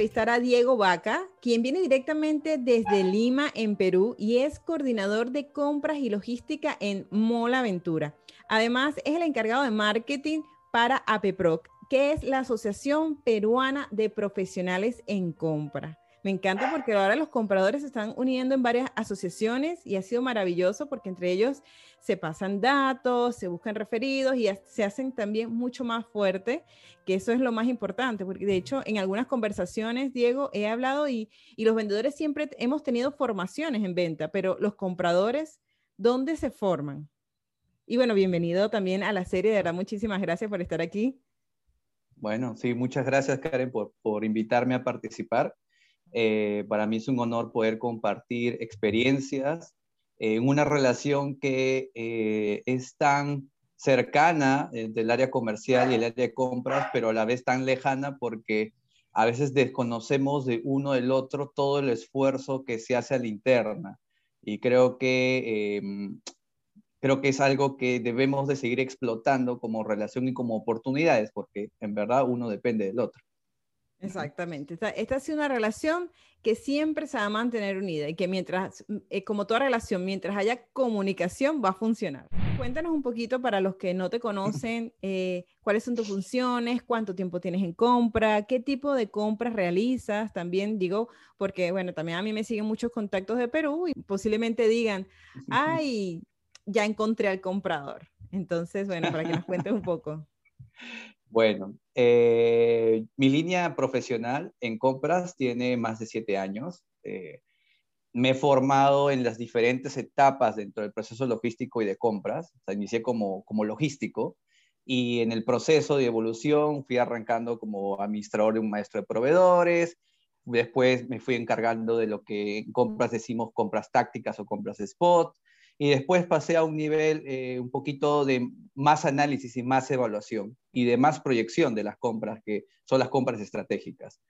Entrevistar a Diego Vaca, quien viene directamente desde Lima, en Perú, y es coordinador de compras y logística en Mola Aventura. Además, es el encargado de marketing para APEPROC, que es la Asociación Peruana de Profesionales en Compra. Me encanta porque ahora los compradores se están uniendo en varias asociaciones y ha sido maravilloso porque entre ellos se pasan datos, se buscan referidos y se hacen también mucho más fuerte, que eso es lo más importante, porque de hecho en algunas conversaciones, Diego, he hablado y, y los vendedores siempre hemos tenido formaciones en venta, pero los compradores, ¿dónde se forman? Y bueno, bienvenido también a la serie, de verdad, muchísimas gracias por estar aquí. Bueno, sí, muchas gracias Karen por, por invitarme a participar. Eh, para mí es un honor poder compartir experiencias en una relación que eh, es tan cercana entre el área comercial y el área de compras, pero a la vez tan lejana porque a veces desconocemos de uno del otro todo el esfuerzo que se hace a la interna. Y creo que, em, creo que es algo que debemos de seguir explotando como relación y como oportunidades, porque en verdad uno depende del otro. Exactamente. Esta, esta, ha sido una relación que siempre se va a mantener unida y que mientras, mm, eh, como toda relación, mientras haya comunicación, va a funcionar. Cuéntanos un poquito para los que no te conocen, eh, cuáles son tus funciones, cuánto tiempo tienes en compra, qué tipo de compras realizas. También digo, porque bueno, también a mí me siguen muchos contactos de Perú y posiblemente digan, ay, ya encontré al comprador. Entonces, bueno, para que nos cuentes un poco. Bueno, eh, mi línea profesional en compras tiene más de siete años. Eh, me he formado en las diferentes etapas dentro del proceso logístico y de compras. O inicié como, como logístico y en el proceso de evolución fui arrancando como administrador de un maestro de proveedores. Después me fui encargando de lo que en compras decimos compras tácticas o compras spot y después pasé a un nivel eh, un poquito de más análisis y más evaluación y de más proyección de las compras, que son las compras estratégicas.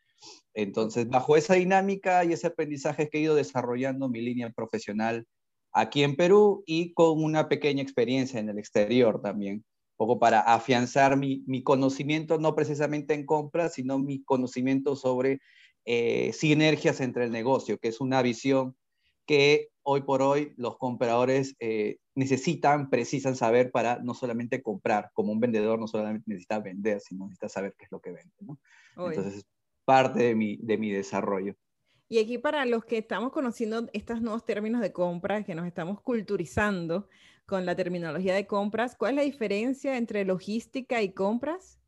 Entonces, bajo esa dinámica y ese aprendizaje que he ido desarrollando mi línea profesional aquí en Perú y con una pequeña experiencia en el exterior también, un poco para afianzar mi, mi conocimiento, no precisamente en compras, sino mi conocimiento sobre eh, sinergias entre el negocio, que es una visión que hoy por hoy los compradores eh, necesitan, precisan saber para no solamente comprar, como un vendedor no solamente necesita vender, sino necesita saber qué es lo que vende. ¿no? Entonces, es parte de mi, de mi desarrollo. Y aquí para los que estamos conociendo estos nuevos términos de compra, que nos estamos culturizando con la terminología de compras, ¿cuál es la diferencia entre logística y compras?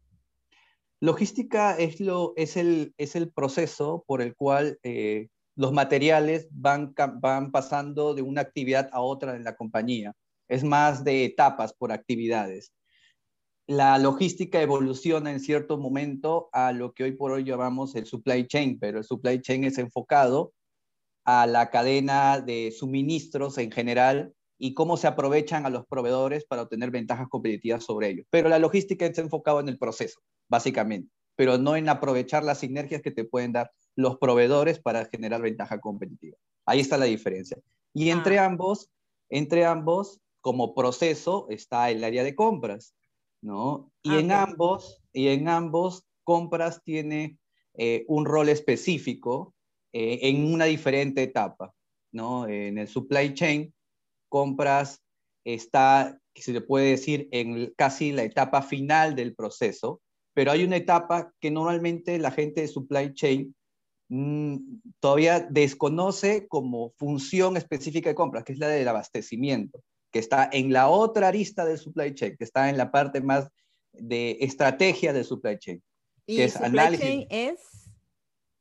Logística es, lo, es, el, es el proceso por el cual eh, los materiales van, van pasando de una actividad a otra en la compañía. Es más de etapas por actividades. La logística evoluciona en cierto momento a lo que hoy por hoy llamamos el supply chain, pero el supply chain es enfocado a la cadena de suministros en general y cómo se aprovechan a los proveedores para obtener ventajas competitivas sobre ellos. Pero la logística está enfocado en el proceso, básicamente, pero no en aprovechar las sinergias que te pueden dar los proveedores para generar ventaja competitiva. Ahí está la diferencia. Y entre ah. ambos, entre ambos, como proceso, está el área de compras, ¿no? Y ah, en ambos, y en ambos, compras tiene eh, un rol específico eh, en una diferente etapa, ¿no? En el supply chain, compras está, se le puede decir, en casi la etapa final del proceso, pero hay una etapa que normalmente la gente de supply chain todavía desconoce como función específica de compras, que es la del abastecimiento, que está en la otra arista del supply chain, que está en la parte más de estrategia del supply chain. ¿Y que es supply análisis, chain es?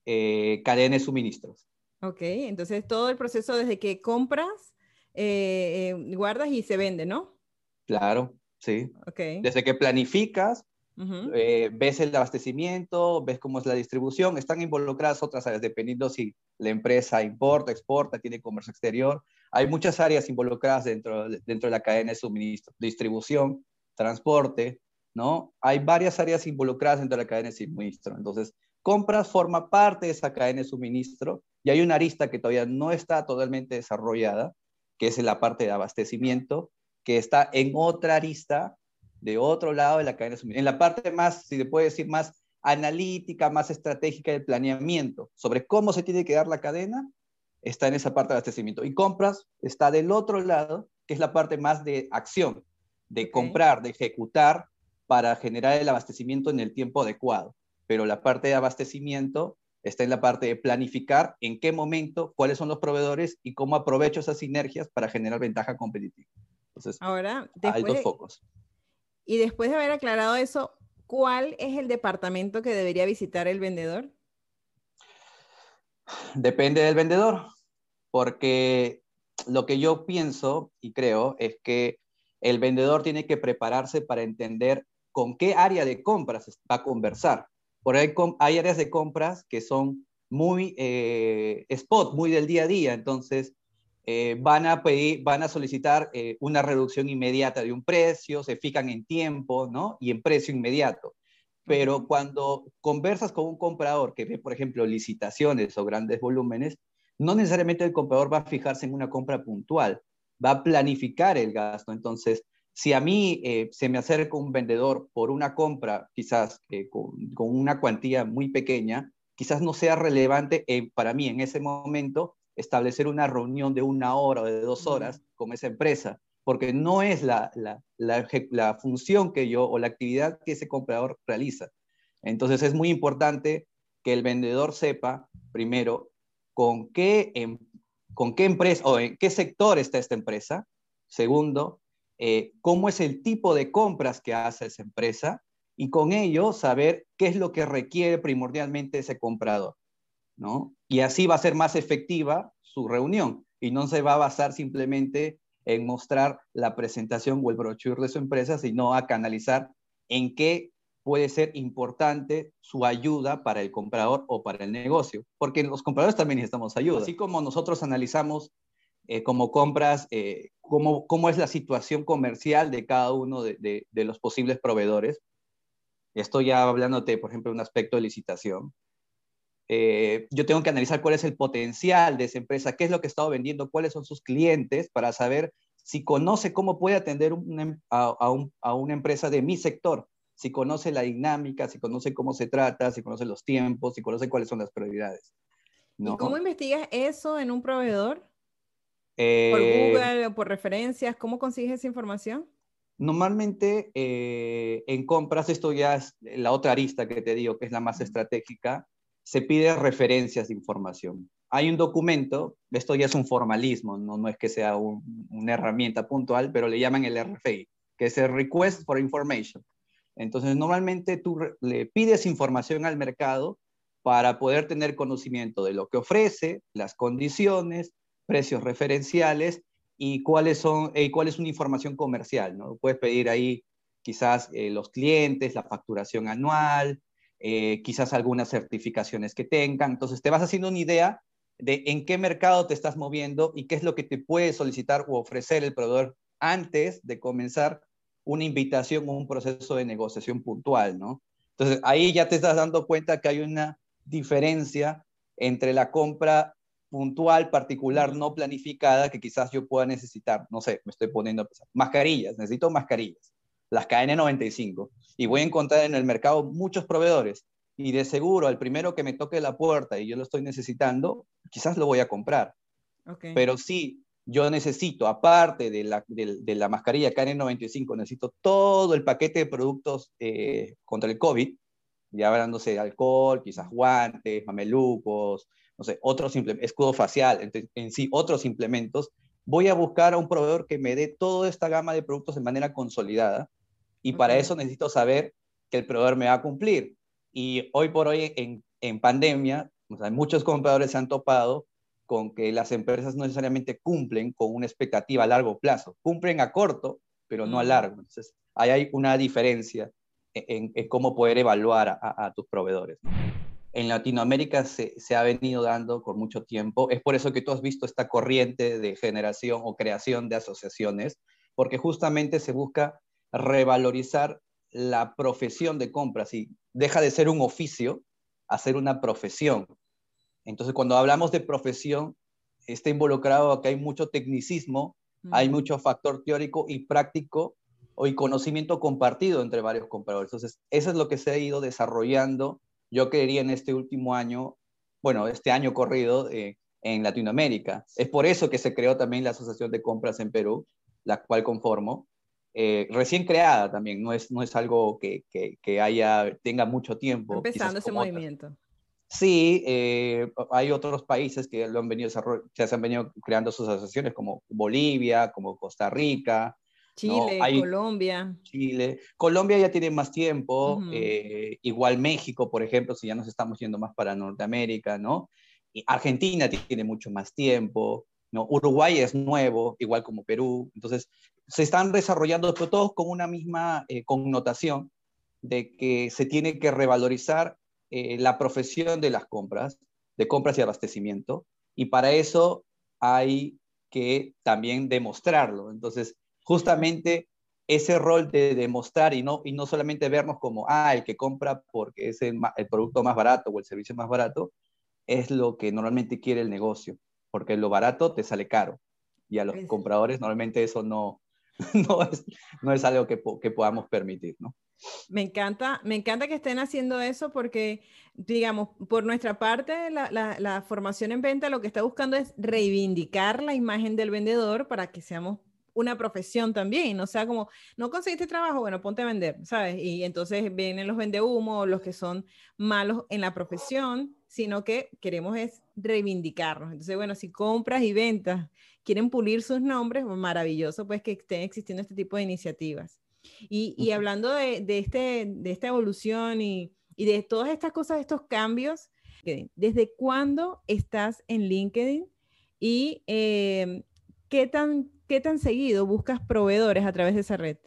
Eh, cadena de suministros. Ok, entonces todo el proceso desde que compras, eh, eh, guardas y se vende, ¿no? Claro, sí. Okay. Desde que planificas, eh, ves el abastecimiento, ves cómo es la distribución, están involucradas otras áreas, dependiendo si la empresa importa, exporta, tiene comercio exterior. Hay muchas áreas involucradas dentro, dentro de la cadena de suministro, distribución, transporte, ¿no? Hay varias áreas involucradas dentro de la cadena de suministro. Entonces, compras forma parte de esa cadena de suministro y hay una arista que todavía no está totalmente desarrollada, que es la parte de abastecimiento, que está en otra arista de otro lado de la cadena de suministro. En la parte más, si se puede decir, más analítica, más estratégica del planeamiento sobre cómo se tiene que dar la cadena, está en esa parte de abastecimiento. Y compras está del otro lado, que es la parte más de acción, de comprar, de ejecutar para generar el abastecimiento en el tiempo adecuado. Pero la parte de abastecimiento está en la parte de planificar en qué momento, cuáles son los proveedores y cómo aprovecho esas sinergias para generar ventaja competitiva. Entonces, Ahora, hay dos focos. Y después de haber aclarado eso, ¿cuál es el departamento que debería visitar el vendedor? Depende del vendedor, porque lo que yo pienso y creo es que el vendedor tiene que prepararse para entender con qué área de compras va a conversar. Por ahí hay áreas de compras que son muy eh, spot, muy del día a día, entonces eh, van a pedir, van a solicitar eh, una reducción inmediata de un precio, se fijan en tiempo, ¿no? Y en precio inmediato. Pero cuando conversas con un comprador que ve, por ejemplo, licitaciones o grandes volúmenes, no necesariamente el comprador va a fijarse en una compra puntual, va a planificar el gasto. Entonces, si a mí eh, se me acerca un vendedor por una compra, quizás con, una cuantía muy pequeña, quizás no sea relevante para mí en ese momento establecer una reunión de una hora o de dos horas con esa empresa, porque no es la, la, la, función que yo o la actividad que ese comprador realiza. Entonces es muy importante que el vendedor sepa, primero, con qué, em, con qué empresa o en qué sector está esta empresa. Segundo, eh, cómo es el tipo de compras que hace esa empresa y con ello saber qué es lo que requiere primordialmente ese comprador. Y así va a ser más efectiva su reunión y no se va a basar simplemente en mostrar la presentación o el brochure de su empresa, sino a canalizar en qué puede ser importante su ayuda para el comprador o para el negocio, porque los compradores también necesitamos ayuda. Así como nosotros analizamos eh, como compras, eh, cómo, cómo, es la situación comercial de cada uno de, los posibles proveedores. Estoy ya hablándote, por ejemplo, de un aspecto de licitación. Eh, yo tengo que analizar cuál es el potencial de esa empresa, qué es lo que ha estado vendiendo, cuáles son sus clientes, para saber si conoce cómo puede atender em, a, una empresa de mi sector, si conoce la dinámica, si conoce cómo se trata, si conoce los tiempos, si conoce cuáles son las prioridades. ¿Y cómo investigas eso en un proveedor? ¿Por eh, Google o por referencias? ¿Cómo consigues esa información? Normalmente eh, en compras, esto ya es la otra arista que te digo, que es la más estratégica, se pide referencias de información. Hay un documento, esto ya es un formalismo, no, no es que sea una herramienta puntual, pero le llaman el RFI, que es el Request for Information. Entonces, normalmente tú le pides información al mercado para poder tener conocimiento de lo que ofrece, las condiciones, precios referenciales y cuáles son, y cuál es una información comercial. ¿no? Puedes pedir ahí quizás eh, los clientes, la facturación anual, eh, quizás algunas certificaciones que tengan. Entonces te vas haciendo una idea de en qué mercado te estás moviendo y qué es lo que te puede solicitar o ofrecer el proveedor antes de comenzar una invitación o un proceso de negociación puntual, ¿no? Entonces ahí ya te estás dando cuenta que hay una diferencia entre la compra puntual, particular, no planificada, que quizás yo pueda necesitar, no sé, me estoy poniendo a pensar, mascarillas, necesito mascarillas las KN95, y voy a encontrar en el mercado muchos proveedores, y de seguro al primero que me toque la puerta y yo lo estoy necesitando, quizás lo voy a comprar. Pero si yo necesito, aparte de la, de, la mascarilla KN95, necesito todo el paquete de productos eh, contra el COVID, ya hablándose de alcohol, quizás guantes, mamelucos, no sé, otros escudo facial, en sí, otros implementos, voy a buscar a un proveedor que me dé toda esta gama de productos de manera consolidada y para eso necesito saber que el proveedor me va a cumplir. Y hoy por hoy en, en pandemia, muchos compradores se han topado con que las empresas no necesariamente cumplen con una expectativa a largo plazo. Cumplen a corto, pero no a largo. Entonces, ahí hay una diferencia en, cómo poder evaluar a, tus proveedores. en Latinoamérica se, se, ha venido dando por mucho tiempo. Es por eso que tú has visto esta corriente de generación o creación de asociaciones, porque justamente se busca revalorizar la profesión de compras y deja de ser un oficio a ser una profesión. Entonces, cuando hablamos de profesión, está involucrado que hay mucho tecnicismo, hay mucho factor teórico y práctico y conocimiento compartido entre varios compradores. Entonces, eso es lo que se ha ido desarrollando, yo creería, en este último año, bueno, este año corrido eh, en Latinoamérica. Es por eso que se creó también la Asociación de Compras en Perú, la cual conformo, eh, recién creada también, no es, no es algo que, que, haya, tenga mucho tiempo. Empezando ese movimiento. Sí, eh, hay otros países que lo han venido se han venido creando sus asociaciones como Bolivia, como Costa Rica, Chile, Colombia. Chile. Colombia ya tiene más tiempo, eh, igual México, por ejemplo, si ya nos estamos yendo más para Norteamérica, ¿no? Y Argentina tiene mucho más tiempo, ¿no? Uruguay es nuevo, igual como Perú. Entonces, se están desarrollando, pero todos con una misma eh, connotación de que se tiene que revalorizar eh, la profesión de las compras, de compras y abastecimiento, y para eso hay que también demostrarlo. Entonces, justamente ese rol de demostrar y no, y no solamente vernos como, ah, el que compra porque es el, producto más barato o el servicio más barato, es lo que normalmente quiere el negocio, porque lo barato te sale caro y a los compradores normalmente eso no, no, es, no es algo que, que podamos permitir, ¿no? Me encanta, me encanta que estén haciendo eso porque, digamos, por nuestra parte, la, la, formación en venta lo que está buscando es reivindicar la imagen del vendedor para que seamos una profesión también, no sea como, no conseguiste trabajo, bueno, ponte a vender, ¿sabes? Y entonces vienen los vendehumos, los que son malos en la profesión, sino que queremos es reivindicarnos. Entonces, bueno, si compras y ventas quieren pulir sus nombres, maravilloso pues que estén existiendo este tipo de iniciativas. Y, y hablando de, de, este, de esta evolución y, y de todas estas cosas, estos cambios, ¿desde cuándo estás en LinkedIn? Y eh, ¿qué tan ¿qué tan seguido buscas proveedores a través de esa red?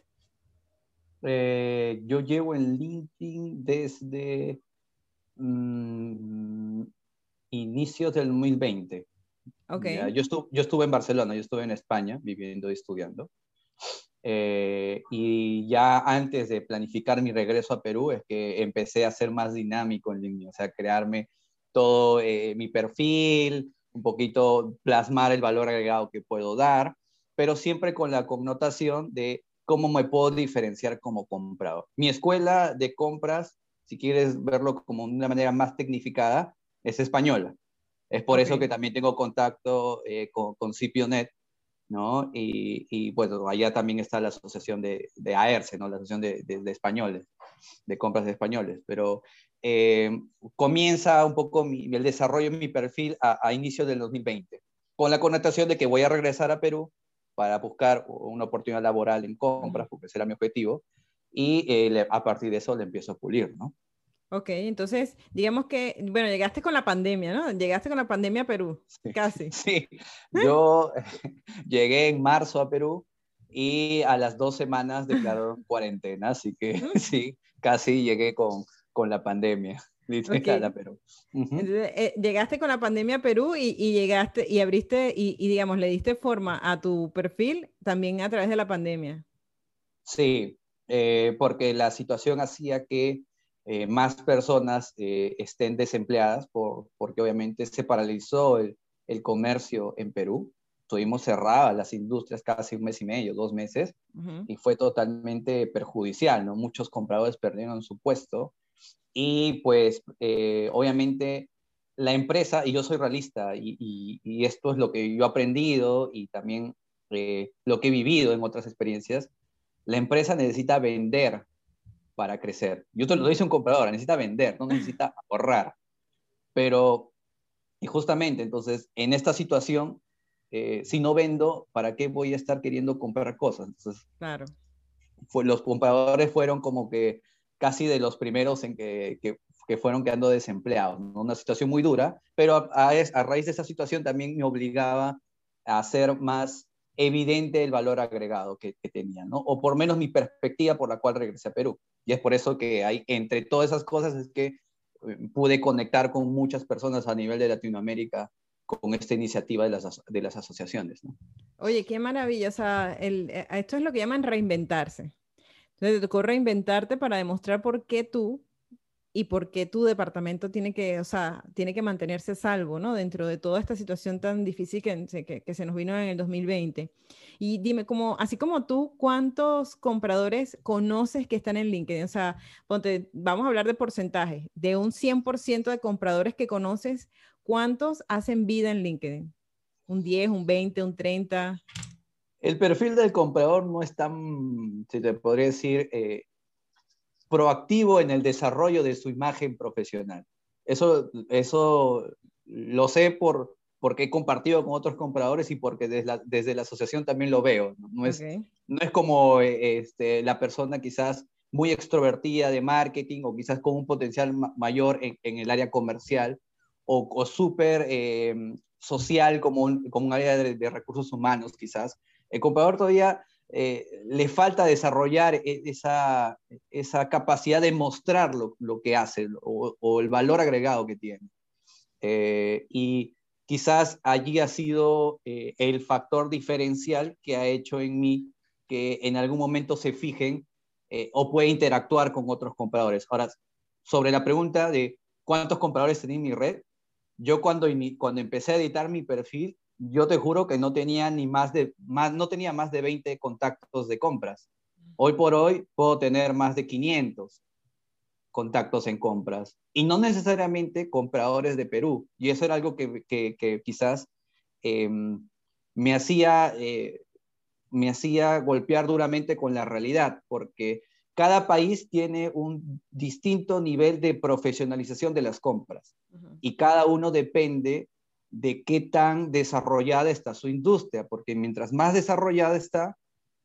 Eh, yo llevo en LinkedIn desde mm, inicios del 2020. Okay. yo, estuve, yo estuve en Barcelona, yo estuve en España viviendo y estudiando. Eh, y ya antes de planificar mi regreso a Perú es que empecé a ser más dinámico en línea, o sea, crearme todo eh, mi perfil, un poquito plasmar el valor agregado que puedo dar pero siempre con la connotación de cómo me puedo diferenciar como comprador. Mi escuela de compras, si quieres verlo como de una manera más tecnificada, es española. Es por eso que también tengo contacto eh, con, con Cipionet, ¿no? Y, y, bueno, allá también está la asociación de, de AERCE, ¿no? La asociación de, de, españoles, de compras de españoles. Pero eh, comienza un poco mi, el desarrollo de mi perfil a, a inicio del 2020, con la connotación de que voy a regresar a Perú para buscar una oportunidad laboral en compras, porque ese era mi objetivo, y eh, a partir de eso le empiezo a pulir, ¿no? Ok, entonces, digamos que, bueno, llegaste con la pandemia, ¿no? Llegaste con la pandemia a Perú, casi. Sí, yo llegué en marzo a Perú y a las dos semanas declararon cuarentena, así que sí, casi llegué con, con la pandemia. Perú. Eh, llegaste con la pandemia a Perú y, llegaste y abriste y, digamos, le diste forma a tu perfil también a través de la pandemia. Sí, eh, porque la situación hacía que eh, más personas estén desempleadas por, porque obviamente se paralizó el, el, comercio en Perú. Tuvimos cerradas las industrias casi un mes y medio, dos meses, y fue totalmente perjudicial, ¿no? Muchos compradores perdieron su puesto y pues eh, obviamente la empresa, y yo soy realista, y, esto es lo que yo he aprendido y también eh, lo que he vivido en otras experiencias, la empresa necesita vender para crecer. Yo te lo dice un comprador, necesita vender, no necesita ahorrar. Pero, y justamente, entonces, en esta situación, eh, si no vendo, ¿para qué voy a estar queriendo comprar cosas? Entonces, claro. Fue, los compradores fueron como que casi de los primeros en que, que, fueron quedando desempleados. Una situación muy dura, pero a, a, raíz de esa situación también me obligaba a hacer más evidente el valor agregado que, que tenía, ¿no? O por menos mi perspectiva por la cual regresé a Perú. Y es por eso que hay, entre todas esas cosas, es que pude conectar con muchas personas a nivel de Latinoamérica con esta iniciativa de las, de las asociaciones. Oye, qué maravilla. Eh, esto es lo que llaman reinventarse. Entonces, te tocó reinventarte para demostrar por qué tú y por qué tu departamento tiene que, o sea, tiene que mantenerse salvo, ¿no? Dentro de toda esta situación tan difícil que, que, que, se nos vino en el 2020. Y dime, como, así como tú, ¿cuántos compradores conoces que están en LinkedIn? O sea, ponte, vamos a hablar de porcentaje. De un 100% de compradores que conoces, ¿cuántos hacen vida en LinkedIn? ¿Un 10, un 20, un 30? El perfil del comprador no es tan, se te podría decir, eh, proactivo en el desarrollo de su imagen profesional. Eso, eso lo sé por, porque he compartido con otros compradores y porque desde la, desde la asociación también lo veo. No, es, no es como eh, este, la persona quizás muy extrovertida de marketing o quizás con un potencial mayor en, en, el área comercial o, o súper eh, social como un, como un área de, de, recursos humanos quizás. El comprador todavía eh, le falta desarrollar e, esa, esa capacidad de mostrar lo, lo que hace o, el valor agregado que tiene. Eh, y quizás allí ha sido eh, el factor diferencial que ha hecho en mí que en algún momento se fijen o puede interactuar con otros compradores. Ahora, sobre la pregunta de cuántos compradores tenía en mi red, yo cuando, cuando empecé a editar mi perfil, yo te juro que no tenía ni más de, más, no tenía más de 20 contactos de compras. Hoy por hoy puedo tener más de 500 contactos en compras y no necesariamente compradores de Perú. Y eso era algo que, que, que quizás eh, me, hacía, eh, me hacía golpear duramente con la realidad, porque cada país tiene un distinto nivel de profesionalización de las compras uh -huh. y cada uno depende de qué tan desarrollada está su industria, porque mientras más desarrollada está,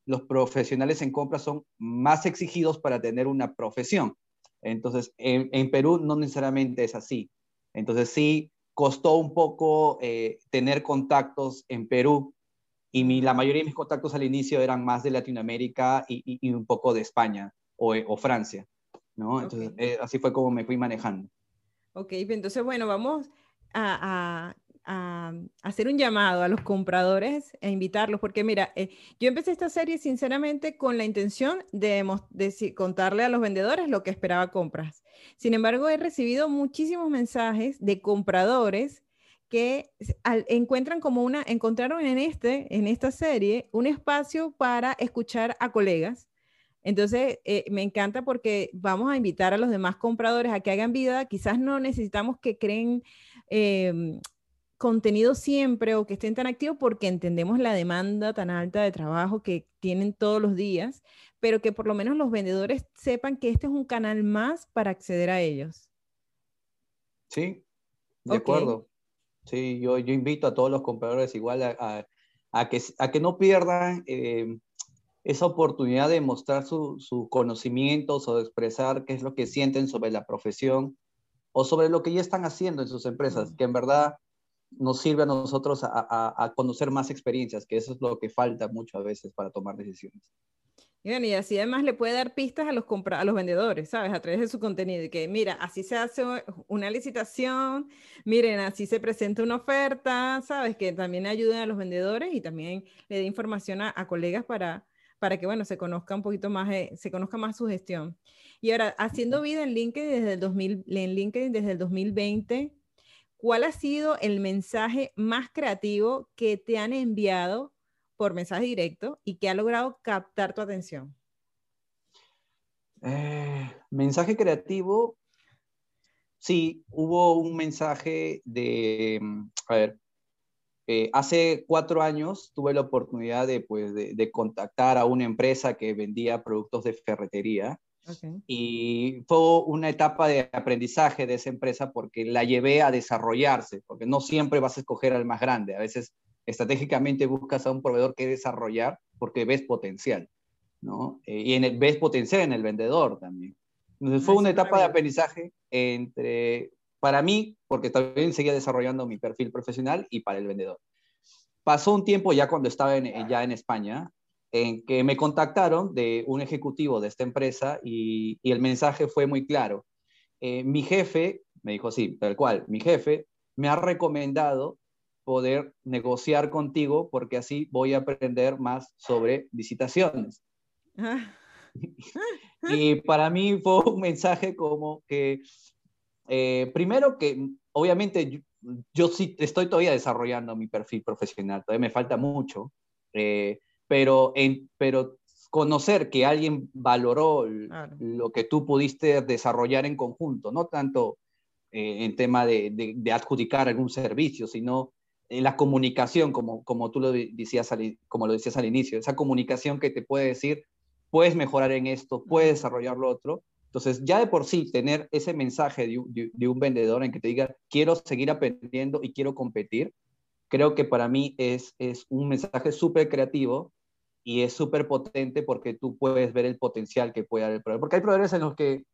los profesionales en compras son más exigidos para tener una profesión. Entonces, en, en Perú no necesariamente es así. Entonces, sí, costó un poco eh, tener contactos en Perú y mi, la mayoría de mis contactos al inicio eran más de Latinoamérica y, y, y un poco de España o, o Francia, ¿no? Entonces, okay. eh, así fue como me fui manejando. Ok, entonces, bueno, vamos a, a a, hacer un llamado a los compradores e invitarlos, porque mira, eh, yo empecé esta serie sinceramente con la intención de, de, contarle a los vendedores lo que esperaba compras. Sin embargo, he recibido muchísimos mensajes de compradores que al, encuentran como una, encontraron en, este, en esta serie un espacio para escuchar a colegas. Entonces, eh, me encanta porque vamos a invitar a los demás compradores a que hagan vida. Quizás no necesitamos que creen eh, contenido siempre o que estén tan activos porque entendemos la demanda tan alta de trabajo que tienen todos los días, pero que por lo menos los vendedores sepan que este es un canal más para acceder a ellos. Sí, de okay. acuerdo. Sí, yo, yo invito a todos los compradores igual a, a, a que, a que no pierdan eh, esa oportunidad de mostrar sus su conocimientos o de expresar qué es lo que sienten sobre la profesión o sobre lo que ya están haciendo en sus empresas, que en verdad nos sirve a nosotros a, a, a, conocer más experiencias, que eso es lo que falta mucho a veces para tomar decisiones. Y, bueno, y así además le puede dar pistas a los, a los vendedores, ¿sabes? A través de su contenido. Que mira, así se hace una licitación, miren, así se presenta una oferta, ¿sabes? Que también ayuden a los vendedores y también le dé información a, a colegas para, para que, bueno, se conozca un poquito más, eh, se conozca más su gestión. Y ahora, haciendo vida en LinkedIn desde el, 2000, en LinkedIn desde el 2020, ¿cuál ha sido el mensaje más creativo que te han enviado por mensaje directo y que ha logrado captar tu atención? Eh, mensaje creativo, sí, hubo un mensaje de, a ver, eh, hace cuatro años tuve la oportunidad de, pues, de, contactar a una empresa que vendía productos de ferretería Okay. Y fue una etapa de aprendizaje de esa empresa porque la llevé a desarrollarse, porque no siempre vas a escoger al más grande, a veces estratégicamente buscas a un proveedor que desarrollar porque ves potencial, ¿no? Eh, y en el, ves potencial en el vendedor también. Entonces fue una etapa de aprendizaje entre, para mí, porque también seguía desarrollando mi perfil profesional y para el vendedor. Pasó un tiempo ya cuando estaba en, ya en España, en que me contactaron de un ejecutivo de esta empresa y, y el mensaje fue muy claro. Eh, mi jefe me dijo, sí, tal cual, mi jefe me ha recomendado poder negociar contigo porque así voy a aprender más sobre licitaciones. Ah. y para mí fue un mensaje como que, eh, primero que obviamente yo, sí estoy todavía desarrollando mi perfil profesional, todavía me falta mucho, eh, pero, en, pero conocer que alguien valoró lo que tú pudiste desarrollar en conjunto, no tanto eh, en tema de, de, adjudicar algún servicio, sino en la comunicación, como, como tú lo decías, al, como lo decías al inicio, esa comunicación que te puede decir, puedes mejorar en esto, puedes desarrollar lo otro. Entonces, ya de por sí, tener ese mensaje de, de un vendedor en que te diga, quiero seguir aprendiendo y quiero competir, creo que para mí es, es un mensaje súper creativo y es súper potente porque tú puedes ver el potencial que puede dar el proveedor. Porque hay proveedores en los que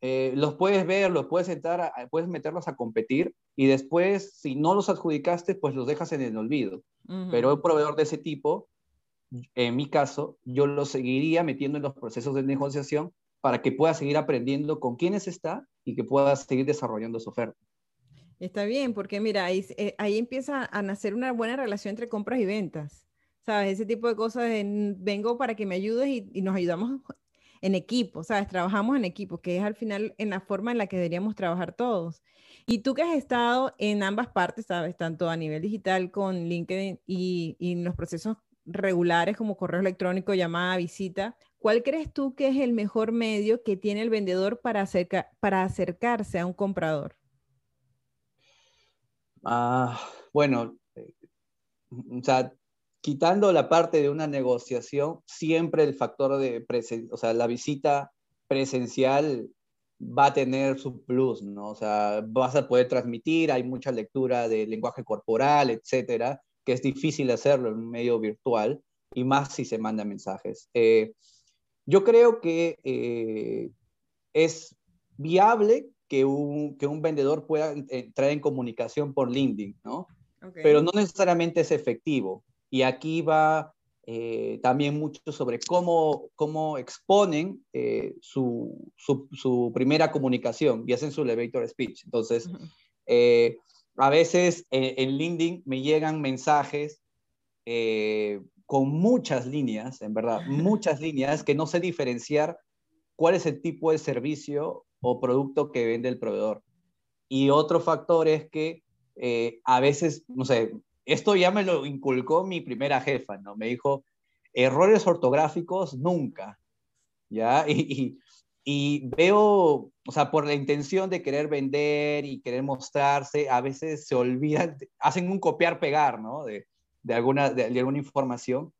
eh, los puedes ver, los puedes entrar, puedes meterlos a competir y después, si no los adjudicaste, pues los dejas en el olvido. Pero un proveedor de ese tipo, en mi caso, yo lo seguiría metiendo en los procesos de negociación para que pueda seguir aprendiendo con quiénes está y que pueda seguir desarrollando su oferta. Está bien, porque mira, ahí, eh, ahí empieza a nacer una buena relación entre compras y ventas. ¿Sabes? Ese tipo de cosas, vengo para que me ayudes y, nos ayudamos en equipo, ¿sabes? Trabajamos en equipo, que es al final en la forma en la que deberíamos trabajar todos. Y tú que has estado en ambas partes, ¿sabes? Tanto a nivel digital con LinkedIn y, y en los procesos regulares como correo electrónico, llamada, visita, ¿cuál crees tú que es el mejor medio que tiene el vendedor para, acerca, para acercarse a un comprador? Ah, bueno, eh, o sea, quitando la parte de una negociación, siempre el factor de presencia, o sea, la visita presencial va a tener su plus, ¿no? O sea, vas a poder transmitir, hay mucha lectura de lenguaje corporal, etcétera, que es difícil hacerlo en un medio virtual, y más si se mandan mensajes. Eh, yo creo que eh, es viable que un, que un vendedor pueda entrar en comunicación por LinkedIn, ¿no? Pero no necesariamente es efectivo. Y aquí va eh, también mucho sobre cómo, cómo exponen eh, su, su, primera comunicación y hacen su elevator speech. Entonces, eh, a veces en LinkedIn me llegan mensajes con muchas líneas, en verdad, muchas líneas que no sé diferenciar cuál es el tipo de servicio o producto que vende el proveedor. Y otro factor es que a veces, no sé, esto ya me lo inculcó mi primera jefa, ¿no? Me dijo, errores ortográficos nunca, ¿ya? Y, y, veo, o sea, por la intención de querer vender y querer mostrarse, a veces se olvidan, hacen un copiar-pegar, ¿no? De, de, alguna, de, alguna información.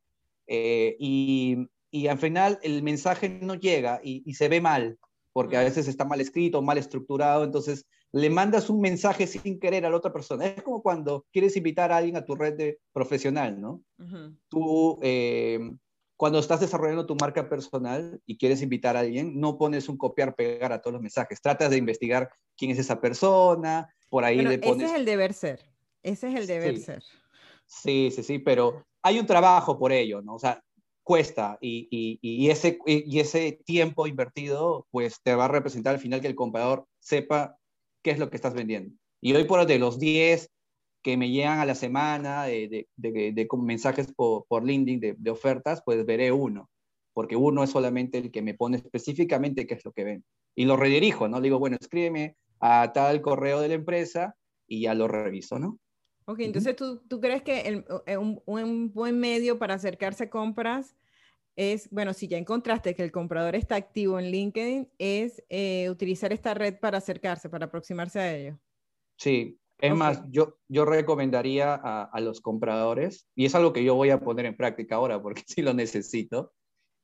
Eh, y, y, al final el mensaje no llega y, y se ve mal, porque a veces está mal escrito, mal estructurado, entonces le mandas un mensaje sin querer a la otra persona. Es como cuando quieres invitar a alguien a tu red de profesional, ¿no? Tú, eh, cuando estás desarrollando tu marca personal y quieres invitar a alguien, no pones un copiar-pegar a todos los mensajes. Tratas de investigar quién es esa persona, por ahí le pones... Ese es el deber ser. Ese es el deber ser. Sí, sí, sí, pero hay un trabajo por ello, ¿no? O sea, cuesta y, y, y, ese, y ese tiempo invertido, pues te va a representar al final que el comprador sepa qué es lo que estás vendiendo. Y hoy por de los 10 que me llegan a la semana de, de, de, mensajes por, por LinkedIn de, ofertas, pues veré uno, porque uno es solamente el que me pone específicamente qué es lo que ven. Y lo redirijo, ¿no? Le digo, bueno, escríbeme a tal correo de la empresa y ya lo reviso, ¿no? Ok, entonces ¿tú, tú crees que el, eh, un, un, buen medio para acercarse a compras es, bueno, si ya encontraste que el comprador está activo en LinkedIn, es eh, utilizar esta red para acercarse, para aproximarse a ello. Sí, es más, yo, yo recomendaría a, los compradores, y es algo que yo voy a poner en práctica ahora porque sí lo necesito,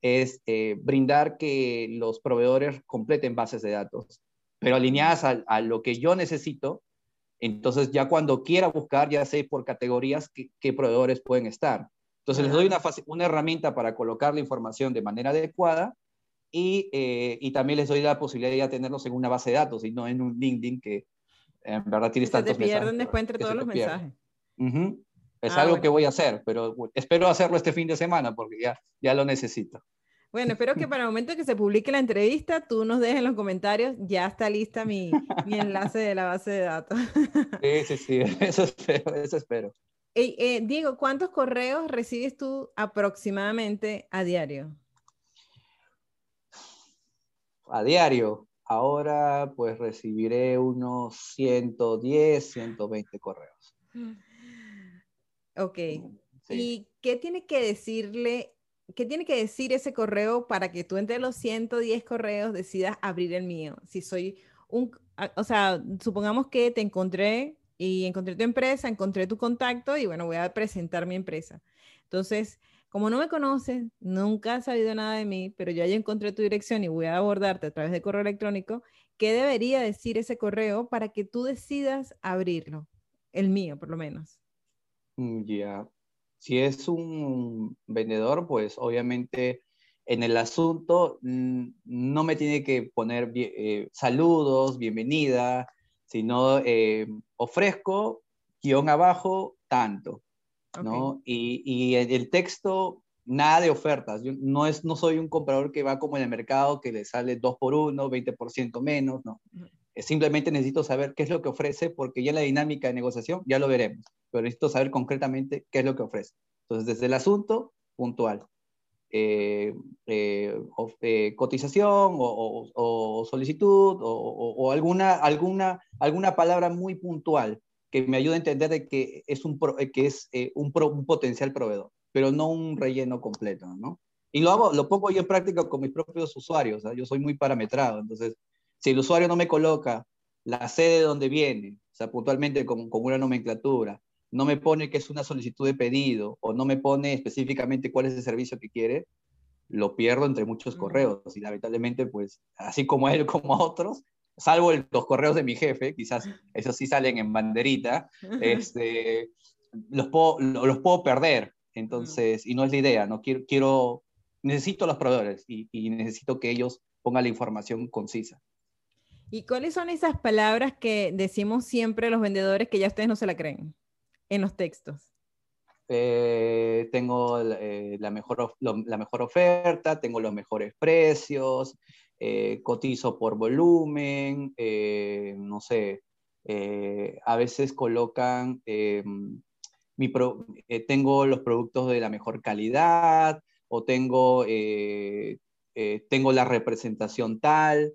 es eh, brindar que los proveedores completen bases de datos, pero alineadas a, lo que yo necesito. Entonces, ya cuando quiera buscar, ya sé por categorías qué proveedores pueden estar. Entonces les doy una, una herramienta para colocar la información de manera adecuada y, eh, y, también les doy la posibilidad de ya tenerlos en una base de datos y no en un LinkedIn que en verdad tiene tantos mensajes. Se pierden después entre todos los mensajes. Es ah, algo que voy a hacer, pero espero hacerlo este fin de semana porque ya, ya lo necesito. Bueno, espero que para el momento que se publique la entrevista, tú nos dejes en los comentarios, ya está lista mi, mi enlace de la base de datos. Sí, sí, sí, eso espero, eso espero. Eh, Diego, ¿cuántos correos recibes tú aproximadamente a diario? A diario. Ahora pues recibiré unos 110, 120 correos. Ok. ¿Y qué tiene que decirle, qué tiene que decir ese correo para que tú entre los 110 correos decidas abrir el mío? Si soy un, o sea, supongamos que te encontré y encontré tu empresa, encontré tu contacto y bueno, voy a presentar mi empresa. Entonces, como no me conoces, nunca has sabido nada de mí, pero yo ya encontré tu dirección y voy a abordarte a través de correo electrónico, ¿qué debería decir ese correo para que tú decidas abrirlo? El mío, por lo menos. Mm, ya. Si es un vendedor, pues obviamente en el asunto mm, no me tiene que poner eh, saludos, bienvenida, sino eh, ofrezco, guion abajo, tanto. ¿no? Y, y, el texto, nada de ofertas. Yo no, es, no soy un comprador que va como en el mercado que le sale 2 por 1, 20% menos, no. Simplemente necesito saber qué es lo que ofrece porque ya la dinámica de negociación ya lo veremos, pero necesito saber concretamente qué es lo que ofrece. Entonces, desde el asunto, puntual. Eh, eh, eh, cotización o, solicitud o, alguna, alguna, alguna palabra muy puntual que me ayude a entender de que es un, que es, un, potencial proveedor, pero no un relleno completo, ¿no? Y lo, hago, lo pongo yo en práctica con mis propios usuarios, yo soy muy parametrado, entonces, si el usuario no me coloca la sede de donde viene, o puntualmente con una nomenclatura, no me pone que es una solicitud de pedido o no me pone específicamente cuál es el servicio que quiere, lo pierdo entre muchos correos. Y lamentablemente, pues, así como él como otros, salvo los correos de mi jefe, quizás esos sí salen en banderita, este, los, puedo, los puedo perder. Entonces, y no es la idea, no quiero, quiero necesito a los proveedores y, y necesito que ellos pongan la información concisa. ¿Y cuáles son esas palabras que decimos siempre los vendedores que ya ustedes no se la creen? En los textos? Eh, tengo eh, la, mejor, la mejor oferta, tengo los mejores precios, eh, cotizo por volumen, no sé, a veces colocan, mi tengo los productos de la mejor calidad o tengo, tengo la representación tal.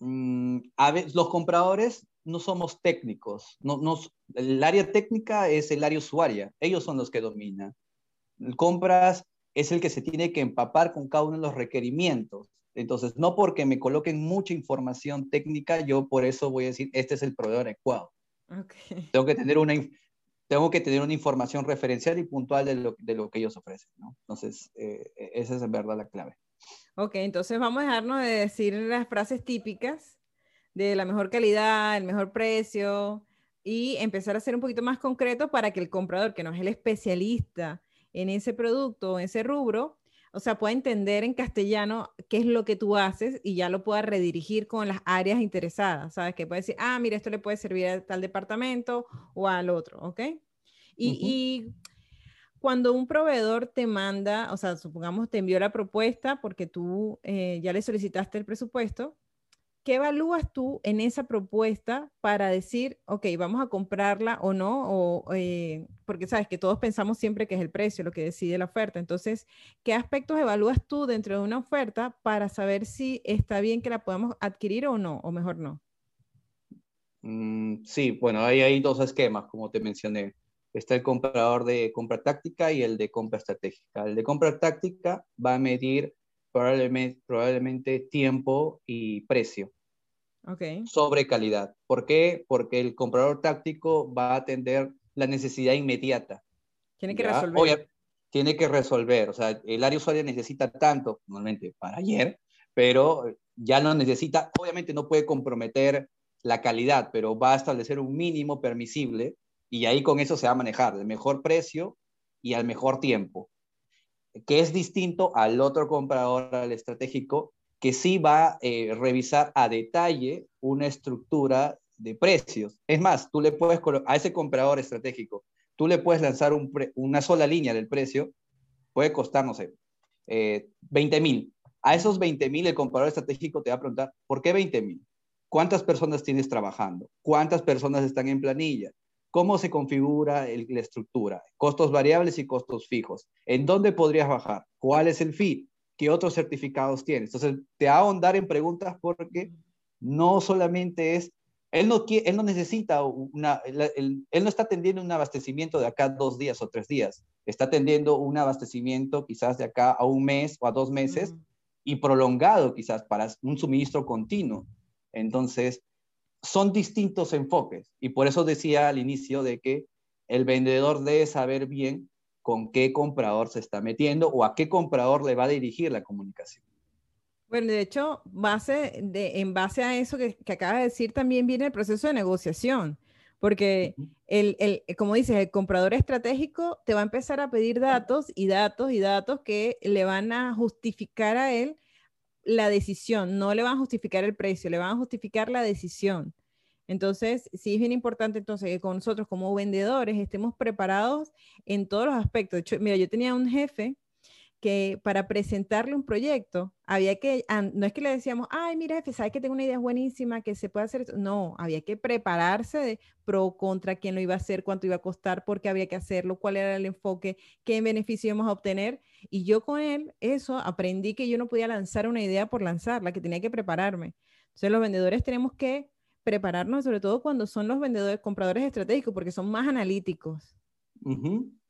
Mm, a los compradores no somos técnicos. No, el área técnica es el área usuaria. Ellos son los que dominan. Compras es el que se tiene que empapar con cada uno de los requerimientos. Entonces, no porque me coloquen mucha información técnica, yo por eso voy a decir, este es el proveedor adecuado. Tengo, que tener una, tengo que tener una información referencial y puntual de lo, de lo que ellos ofrecen. ¿no? Entonces, eh, esa es en verdad la clave. Ok, entonces vamos a dejarnos de decir las frases típicas de la mejor calidad, el mejor precio y empezar a ser un poquito más concreto para que el comprador, que no es el especialista en ese producto, en ese rubro, o sea, pueda entender en castellano qué es lo que tú haces y ya lo pueda redirigir con las áreas interesadas, ¿sabes? Que puede decir, ah, mira, esto le puede servir a tal departamento o al otro, ¿ok? Y, cuando un proveedor te manda, o sea, supongamos te envió la propuesta porque tú eh, ya le solicitaste el presupuesto, ¿qué evalúas tú en esa propuesta para decir, ok, vamos a comprarla o no? O, eh, porque sabes que todos pensamos siempre que es el precio lo que decide la oferta. Entonces, ¿qué aspectos evalúas tú dentro de una oferta para saber si está bien que la podamos adquirir o no, o mejor no? Mm, sí, bueno, ahí hay dos esquemas, como te mencioné. Está el comprador de compra táctica y el de compra estratégica. El de compra táctica va a medir probablemente, probablemente tiempo y precio. Okay. Sobre calidad. ¿Por qué? Porque el comprador táctico va a atender la necesidad inmediata. Tiene que resolver. tiene que resolver. O sea, el área usuaria necesita tanto, normalmente para ayer, pero ya no necesita, obviamente no puede comprometer la calidad, pero va a establecer un mínimo permisible y ahí con eso se va a manejar el mejor precio y al mejor tiempo que es distinto al otro comprador, al estratégico, que sí va a eh, revisar a detalle una estructura de precios. Es más, tú le puedes, a ese comprador estratégico, tú le puedes lanzar una sola línea del precio, puede costar, no sé, eh, 20 mil. A esos 20 mil, el comprador estratégico te va a preguntar, ¿por qué 20 mil? ¿Cuántas personas tienes trabajando? ¿Cuántas personas están en planilla? ¿Cómo se configura la estructura? Costos variables y costos fijos. ¿En dónde podrías bajar? ¿Cuál es el fee? ¿Qué otros certificados tienes? Entonces, te va a ahondar en preguntas porque no solamente es, él no, quiere, él no necesita una, él, no está atendiendo un abastecimiento de acá dos días o tres días, está atendiendo un abastecimiento quizás de acá a un mes o a dos meses y prolongado quizás para un suministro continuo. Entonces, son distintos enfoques y por eso decía al inicio de que el vendedor debe saber bien con qué comprador se está metiendo o a qué comprador le va a dirigir la comunicación. Bueno, de hecho, base de, en base a eso que, que acabas de decir, también viene el proceso de negociación, porque el, el, como dices, el comprador estratégico te va a empezar a pedir datos y datos y datos que le van a justificar a él la decisión, no le van a justificar el precio, le van a justificar la decisión. Entonces, sí es bien importante entonces que con nosotros como vendedores estemos preparados en todos los aspectos. De hecho, mira, yo tenía un jefe que para presentarle un proyecto había que, no es que le decíamos, ay, mira, jefe, sabes que tengo una idea buenísima que se puede hacer. No, había que prepararse de pro, contra, quién lo iba a hacer, cuánto iba a costar, por qué había que hacerlo, cuál era el enfoque, qué beneficio íbamos a obtener. Y yo con él, eso, aprendí que yo no podía lanzar una idea por lanzarla, que tenía que prepararme. Entonces, los vendedores tenemos que prepararnos, sobre todo cuando son los vendedores, compradores estratégicos, porque son más analíticos.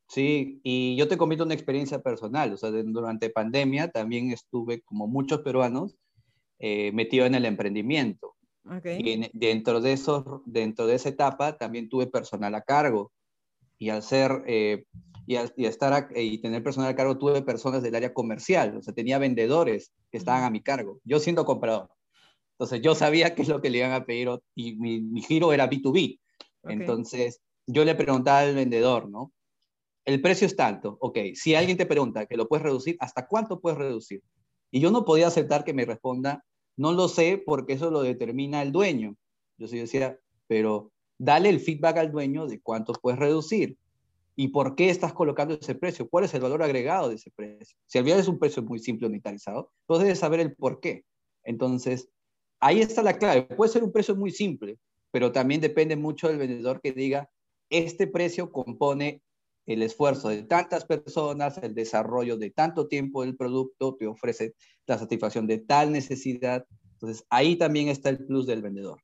Sí, y yo te comento una experiencia personal, o sea, durante pandemia también estuve, como muchos peruanos, eh, metido en el emprendimiento. Y dentro, de esos, dentro de esa etapa también tuve personal a cargo. Y al ser, eh, y, al, y estar y tener personal a cargo, tuve personas del área comercial, o sea, tenía vendedores que estaban a mi cargo, yo siendo comprador. Entonces yo sabía qué es lo que le iban a pedir y mi, giro era B2B. Entonces yo le preguntaba al vendedor, ¿no? El precio es tanto, ok, si alguien te pregunta que lo puedes reducir, ¿hasta cuánto puedes reducir? Y yo no podía aceptar que me responda, no lo sé porque eso lo determina el dueño. Yo sí decía, pero dale el feedback al dueño de cuánto puedes reducir y por qué estás colocando ese precio, cuál es el valor agregado de ese precio. Si al final es un precio muy simple unitarizado, entonces debes saber el por qué. Entonces, Ahí está la clave. Puede ser un precio muy simple, pero también depende mucho del vendedor que diga, este precio compone el esfuerzo de tantas personas, el desarrollo de tanto tiempo del producto, te ofrece la satisfacción de tal necesidad. Entonces, ahí también está el plus del vendedor.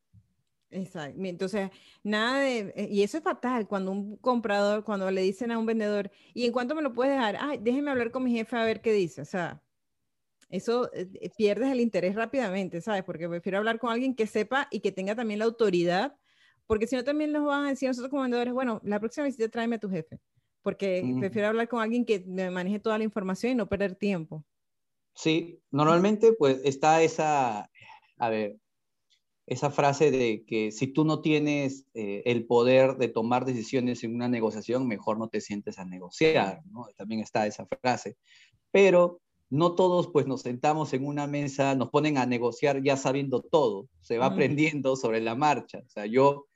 Exacto. Entonces, nada de, eh, y eso es fatal cuando un comprador, cuando le dicen a un vendedor, ¿y en cuánto me lo puedes dejar? Ay, déjeme hablar con mi jefe a ver qué dice. O sea, eso eh, eh, pierdes el interés rápidamente, ¿sabes? Porque prefiero hablar con alguien que sepa y que tenga también la autoridad, porque si no también nos van a decir nosotros como vendedores, bueno, la próxima visita tráeme a tu jefe, porque prefiero hablar con alguien que me maneje toda la información y no perder tiempo. Sí, normalmente pues está esa, a ver, esa frase de que si tú no tienes eh, el poder de tomar decisiones en una negociación, mejor no te sientes a negociar, ¿no? También está esa frase. Pero no todos pues nos sentamos en una mesa, nos ponen a negociar ya sabiendo todo, se va aprendiendo sobre la marcha. O sea, yo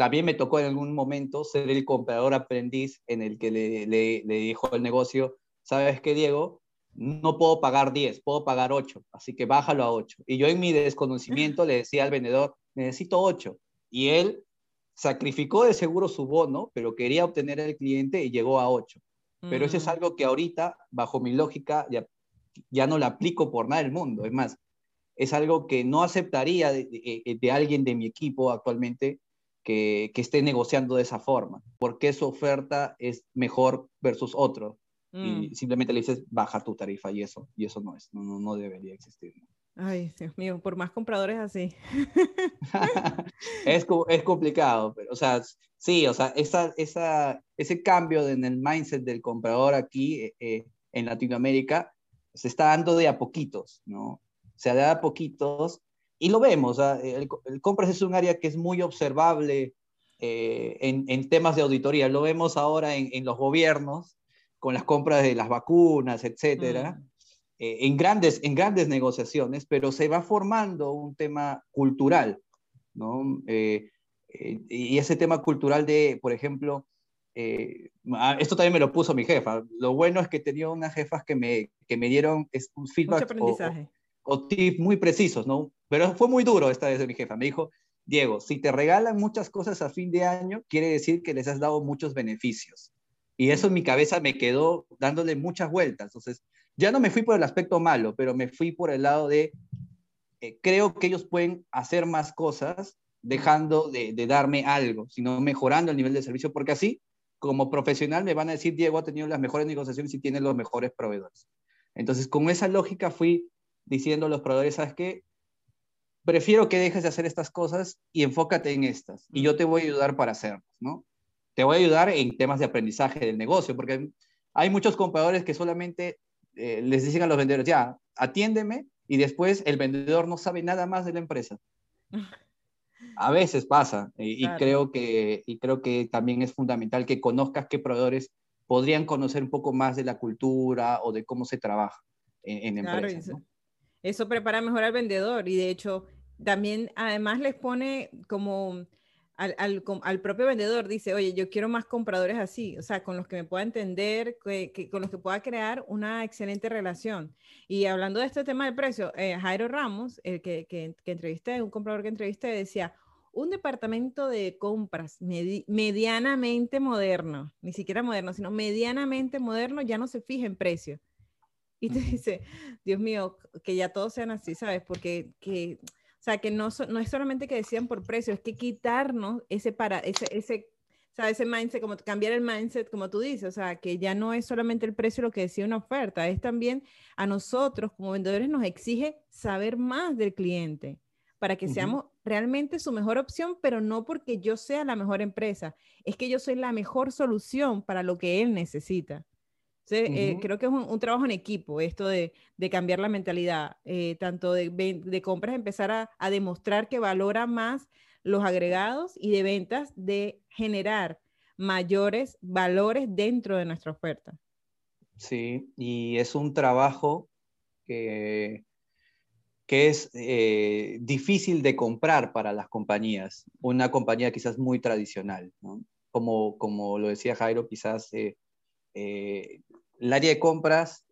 también me tocó en algún momento ser el comprador aprendiz en el que le, le, dijo el negocio, ¿sabes qué, Diego? No puedo pagar 10, puedo pagar 8, así que bájalo a 8. Y yo en mi desconocimiento le decía al vendedor, necesito 8. Y él sacrificó de seguro su bono, pero quería obtener el cliente y llegó a 8. Pero eso es mm. algo que ahorita, bajo mi lógica, ya ya no la aplico por nada del mundo. Es más, es algo que no aceptaría de, eh, alguien de mi equipo actualmente que, esté negociando de esa forma, porque su oferta es mejor versus otro. Y mm. simplemente le dices, baja tu tarifa y eso, y eso no es, no, no, debería existir. Ay, Dios mío, por más compradores así. es, es complicado, pero, o sea, sí, o sea, esa, esa, ese cambio en el mindset del comprador aquí eh, eh, en Latinoamérica se está dando de a poquitos, ¿no? Se da a poquitos y lo vemos. El, compras es un área que es muy observable eh, en, temas de auditoría. Lo vemos ahora en, los gobiernos con las compras de las vacunas, etcétera, mm. eh, en, grandes, en grandes negociaciones, pero se va formando un tema cultural, ¿no? Eh, y ese tema cultural de, por ejemplo, eh, ah, esto también me lo puso mi jefa. Lo bueno es que tenía unas jefas que me, que me dieron un feedback o, o, tips muy precisos, ¿no? Pero fue muy duro esta vez de mi jefa. Me dijo, Diego, si te regalan muchas cosas a fin de año, quiere decir que les has dado muchos beneficios. Y eso en mi cabeza me quedó dándole muchas vueltas. Entonces, ya no me fui por el aspecto malo, pero me fui por el lado de, eh, creo que ellos pueden hacer más cosas dejando de, de, darme algo, sino mejorando el nivel de servicio, porque así, como profesional, me van a decir, Diego ha tenido las mejores negociaciones y tiene los mejores proveedores. Entonces, con esa lógica fui diciendo a los proveedores, ¿sabes qué? Prefiero que dejes de hacer estas cosas y enfócate en estas, y yo te voy a ayudar para hacerlas, ¿no? Te voy a ayudar en temas de aprendizaje del negocio, porque hay muchos compradores que solamente eh, les dicen a los vendedores, ya, atiéndeme, y después el vendedor no sabe nada más de la empresa. A veces pasa y, creo que, y creo que también es fundamental que conozcas qué proveedores podrían conocer un poco más de la cultura o de cómo se trabaja en, en empresas. Eso prepara mejor al vendedor y de hecho también además les pone como al, propio vendedor, dice, oye, yo quiero más compradores así, o sea, con los que me pueda entender, que, con los que pueda crear una excelente relación. Y hablando de este tema del precio, eh, Jairo Ramos, el que, que, entrevisté, un comprador que entrevisté, decía, un departamento de compras medianamente moderno, ni siquiera moderno, sino medianamente moderno, ya no se fija en precio. Y te dice, Dios mío, que ya todos sean así, ¿sabes? Porque que o sea, que no, no es solamente que decían por precio, es que quitarnos ese para, ese, ese, ese mindset, como cambiar el mindset, como tú dices, o sea, que ya no es solamente el precio lo que decía una oferta, es también a nosotros como vendedores nos exige saber más del cliente para que seamos realmente su mejor opción, pero no porque yo sea la mejor empresa, es que yo soy la mejor solución para lo que él necesita. Eh, creo que es un, trabajo en equipo esto de, cambiar la mentalidad, eh, tanto de, de, compras, empezar a, demostrar que valora más los agregados y de ventas de generar mayores valores dentro de nuestra oferta. Sí, y es un trabajo que, que es eh, difícil de comprar para las compañías, una compañía quizás muy tradicional, como, como lo decía Jairo, quizás el área de compras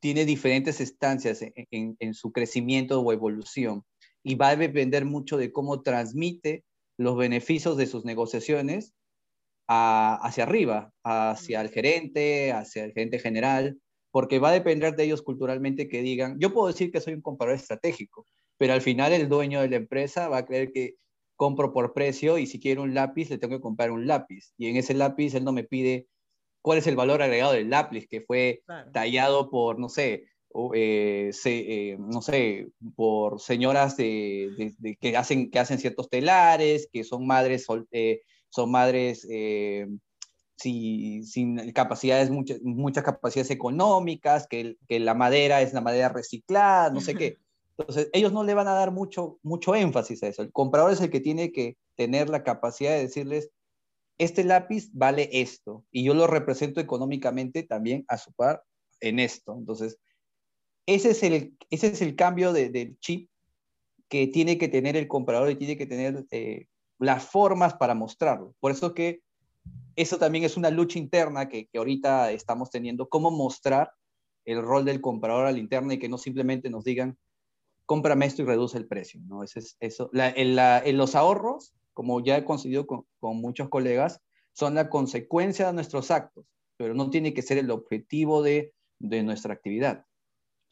tiene diferentes estancias en, su crecimiento o evolución y va a depender mucho de cómo transmite los beneficios de sus negociaciones hacia arriba, hacia el gerente, hacia el gerente general, porque va a depender de ellos culturalmente que digan, yo puedo decir que soy un comprador estratégico, pero al final el dueño de la empresa va a creer que compro por precio y si quiero un lápiz le tengo que comprar un lápiz. Y en ese lápiz él no me pide cuál es el valor agregado del lápiz que fue tallado por, no sé, eh, eh, no sé, por señoras de, que, hacen, que hacen ciertos telares, que son madres, eh, son madres sin capacidades, muchas, muchas capacidades económicas, que, que, la madera es la madera reciclada, no sé qué. Entonces, ellos no le van a dar mucho, mucho énfasis a eso. El comprador es el que tiene que tener la capacidad de decirles, este lápiz vale esto y yo lo represento económicamente también a su par en esto. Entonces, ese es el, ese es el cambio de, chip que tiene que tener el comprador y tiene que tener eh, las formas para mostrarlo. Por eso que eso también es una lucha interna que, que, ahorita estamos teniendo, cómo mostrar el rol del comprador al interno y que no simplemente nos digan, cómprame esto y reduce el precio. ¿no? Ese es, eso. La, en los ahorros como ya he conseguido con, muchos colegas, son la consecuencia de nuestros actos, pero no tiene que ser el objetivo de, nuestra actividad.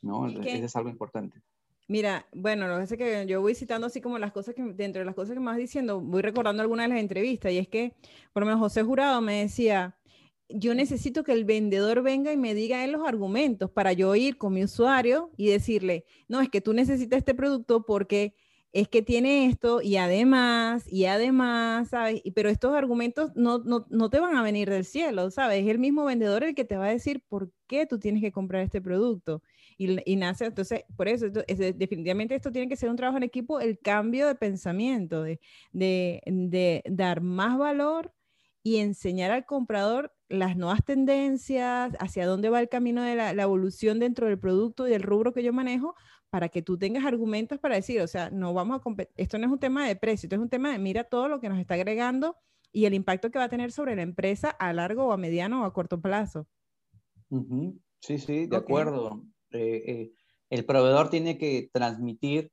¿no? Eso es algo importante. Mira, bueno, lo que es que yo voy citando así como las cosas que, dentro de las cosas que me vas diciendo, voy recordando algunas de las entrevistas, y es que, por lo menos José Jurado me decía, yo necesito que el vendedor venga y me diga en los argumentos para yo ir con mi usuario y decirle, no, es que tú necesitas este producto porque es que tiene esto y además, y además, ¿sabes? pero estos argumentos no, no, te van a venir del cielo, ¿sabes? Es el mismo vendedor el que te va a decir por qué tú tienes que comprar este producto. Y, nace, entonces, por eso, definitivamente esto tiene que ser un trabajo en equipo, el cambio de pensamiento, de, de, dar más valor y enseñar al comprador las nuevas tendencias, hacia dónde va el camino de la, la evolución dentro del producto y del rubro que yo manejo, para que tú tengas argumentos para decir, o sea, no vamos a esto no es un tema de precio, esto es un tema de mira todo lo que nos está agregando y el impacto que va a tener sobre la empresa a largo o a mediano o a corto plazo. Sí, sí, de acuerdo. Eh, eh, el proveedor tiene que transmitir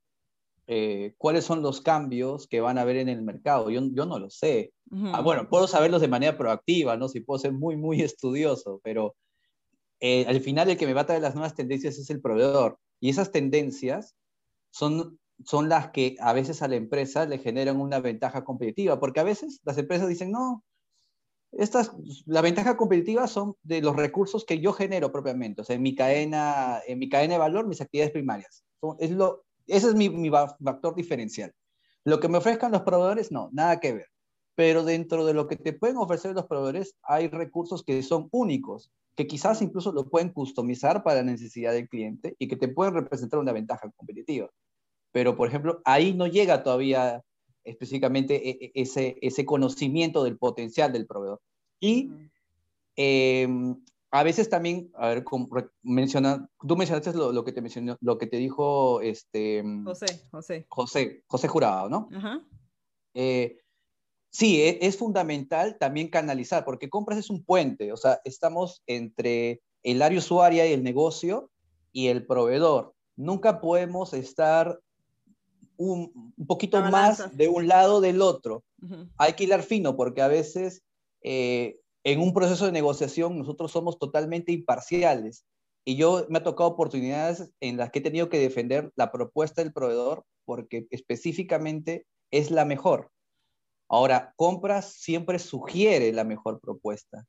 eh, cuáles son los cambios que van a haber en el mercado. Yo, yo no lo sé. Ah, bueno, puedo saberlos de manera proactiva, ¿no? Si puedo ser muy, muy estudioso, pero al final el que me va a traer las nuevas tendencias es el proveedor. Y esas tendencias son, son las que a veces a la empresa le generan una ventaja competitiva, porque a veces las empresas dicen, no, estas, la ventaja competitiva son de los recursos que yo genero propiamente, o sea, en mi cadena, en mi cadena de valor, mis actividades primarias. Es lo, ese es mi, mi factor diferencial. Lo que me ofrezcan los proveedores, no, nada que ver. Pero dentro de lo que te pueden ofrecer los proveedores, hay recursos que son únicos, que quizás incluso lo pueden customizar para la necesidad del cliente y que te pueden representar una ventaja competitiva. Pero, por ejemplo, ahí no llega todavía específicamente e, e, ese, ese conocimiento del potencial del proveedor. Y em, a veces también, a ver, menciona, tú mencionaste lo, que te mencionó, lo que te dijo este, José, José. José, José Jurado, ¿no? Eh, sí, es, es, fundamental también canalizar, porque compras es un puente, o sea, estamos entre el área usuaria y el negocio y el proveedor. Nunca podemos estar un, poquito más de un lado del otro. Hay que hilar fino porque a veces eh, en un proceso de negociación nosotros somos totalmente imparciales. Y yo me ha tocado oportunidades en las que he tenido que defender la propuesta del proveedor porque específicamente es la mejor. Ahora, compras siempre sugiere la mejor propuesta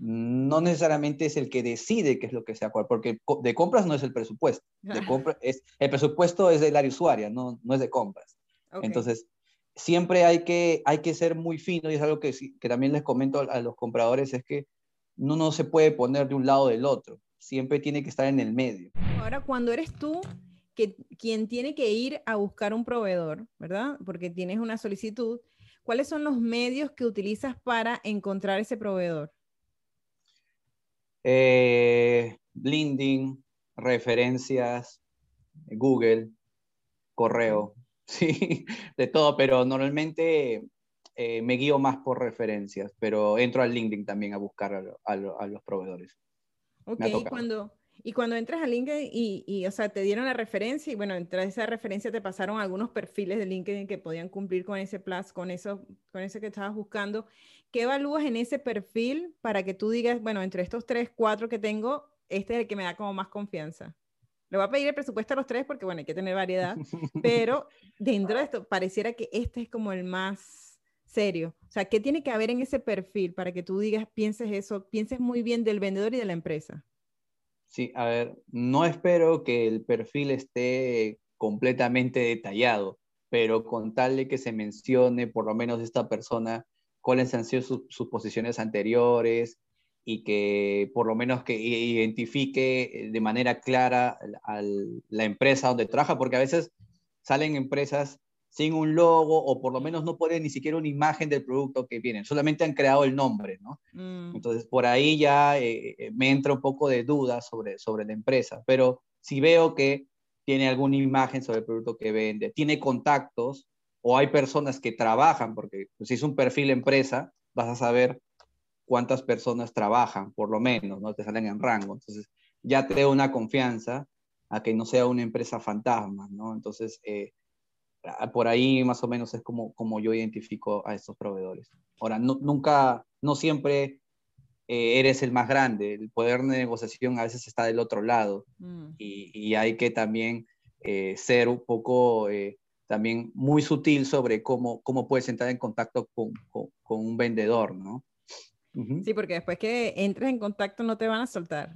no necesariamente es el que decide qué es lo que se acuerda, porque de compras no es el presupuesto, de compra, es, el presupuesto es del área usuaria, no, no es de compras. Entonces, siempre hay que, hay que ser muy fino y es algo que, que también les comento a, los compradores, es que no, no se puede poner de un lado del otro, siempre tiene que estar en el medio. Ahora, cuando eres tú que, quien tiene que ir a buscar un proveedor, ¿verdad? Porque tienes una solicitud, ¿cuáles son los medios que utilizas para encontrar ese proveedor? Eh, LinkedIn, referencias, Google, correo, sí, de todo, pero normalmente eh, me guío más por referencias, pero entro al LinkedIn también a buscar a, los proveedores. Ok, cuando, y cuando entras a LinkedIn y, y, o sea, te dieron la referencia y bueno, entre esa referencia te pasaron algunos perfiles de LinkedIn que podían cumplir con ese plus, con eso, con eso que estabas buscando. ¿Qué evalúas en ese perfil para que tú digas, bueno, entre estos tres, cuatro que tengo, este es el que me da como más confianza? Le voy a pedir el presupuesto a los tres porque, bueno, hay que tener variedad, pero dentro de esto, pareciera que este es como el más serio. O sea, ¿qué tiene que haber en ese perfil para que tú digas, pienses eso, pienses muy bien del vendedor y de la empresa? Sí, a ver, no espero que el perfil esté completamente detallado, pero con tal de que se mencione por lo menos esta persona cuáles han sido sus posiciones anteriores y que por lo menos que identifique de manera clara a la empresa donde trabaja, porque a veces salen empresas sin un logo o por lo menos no ponen ni siquiera una imagen del producto que vienen, solamente han creado el nombre, ¿no? Mm. Entonces, por ahí ya eh, eh, me entra un poco de duda sobre, sobre la empresa, pero si veo que tiene alguna imagen sobre el producto que vende, tiene contactos o hay personas que trabajan, porque pues, si es un perfil empresa, vas a saber cuántas personas trabajan, por lo menos, ¿no? Te salen en rango. Entonces, ya te da una confianza a que no sea una empresa fantasma, ¿no? Entonces, eh, por ahí más o menos es como, como yo identifico a estos proveedores. Ahora, no, nunca, no siempre eh, eres el más grande, el poder de negociación a veces está del otro lado mm. y, y, hay que también eh, ser un poco eh, también muy sutil sobre cómo, cómo puedes entrar en contacto con, con, un vendedor, ¿no? Sí, porque después que entres en contacto no te van a soltar.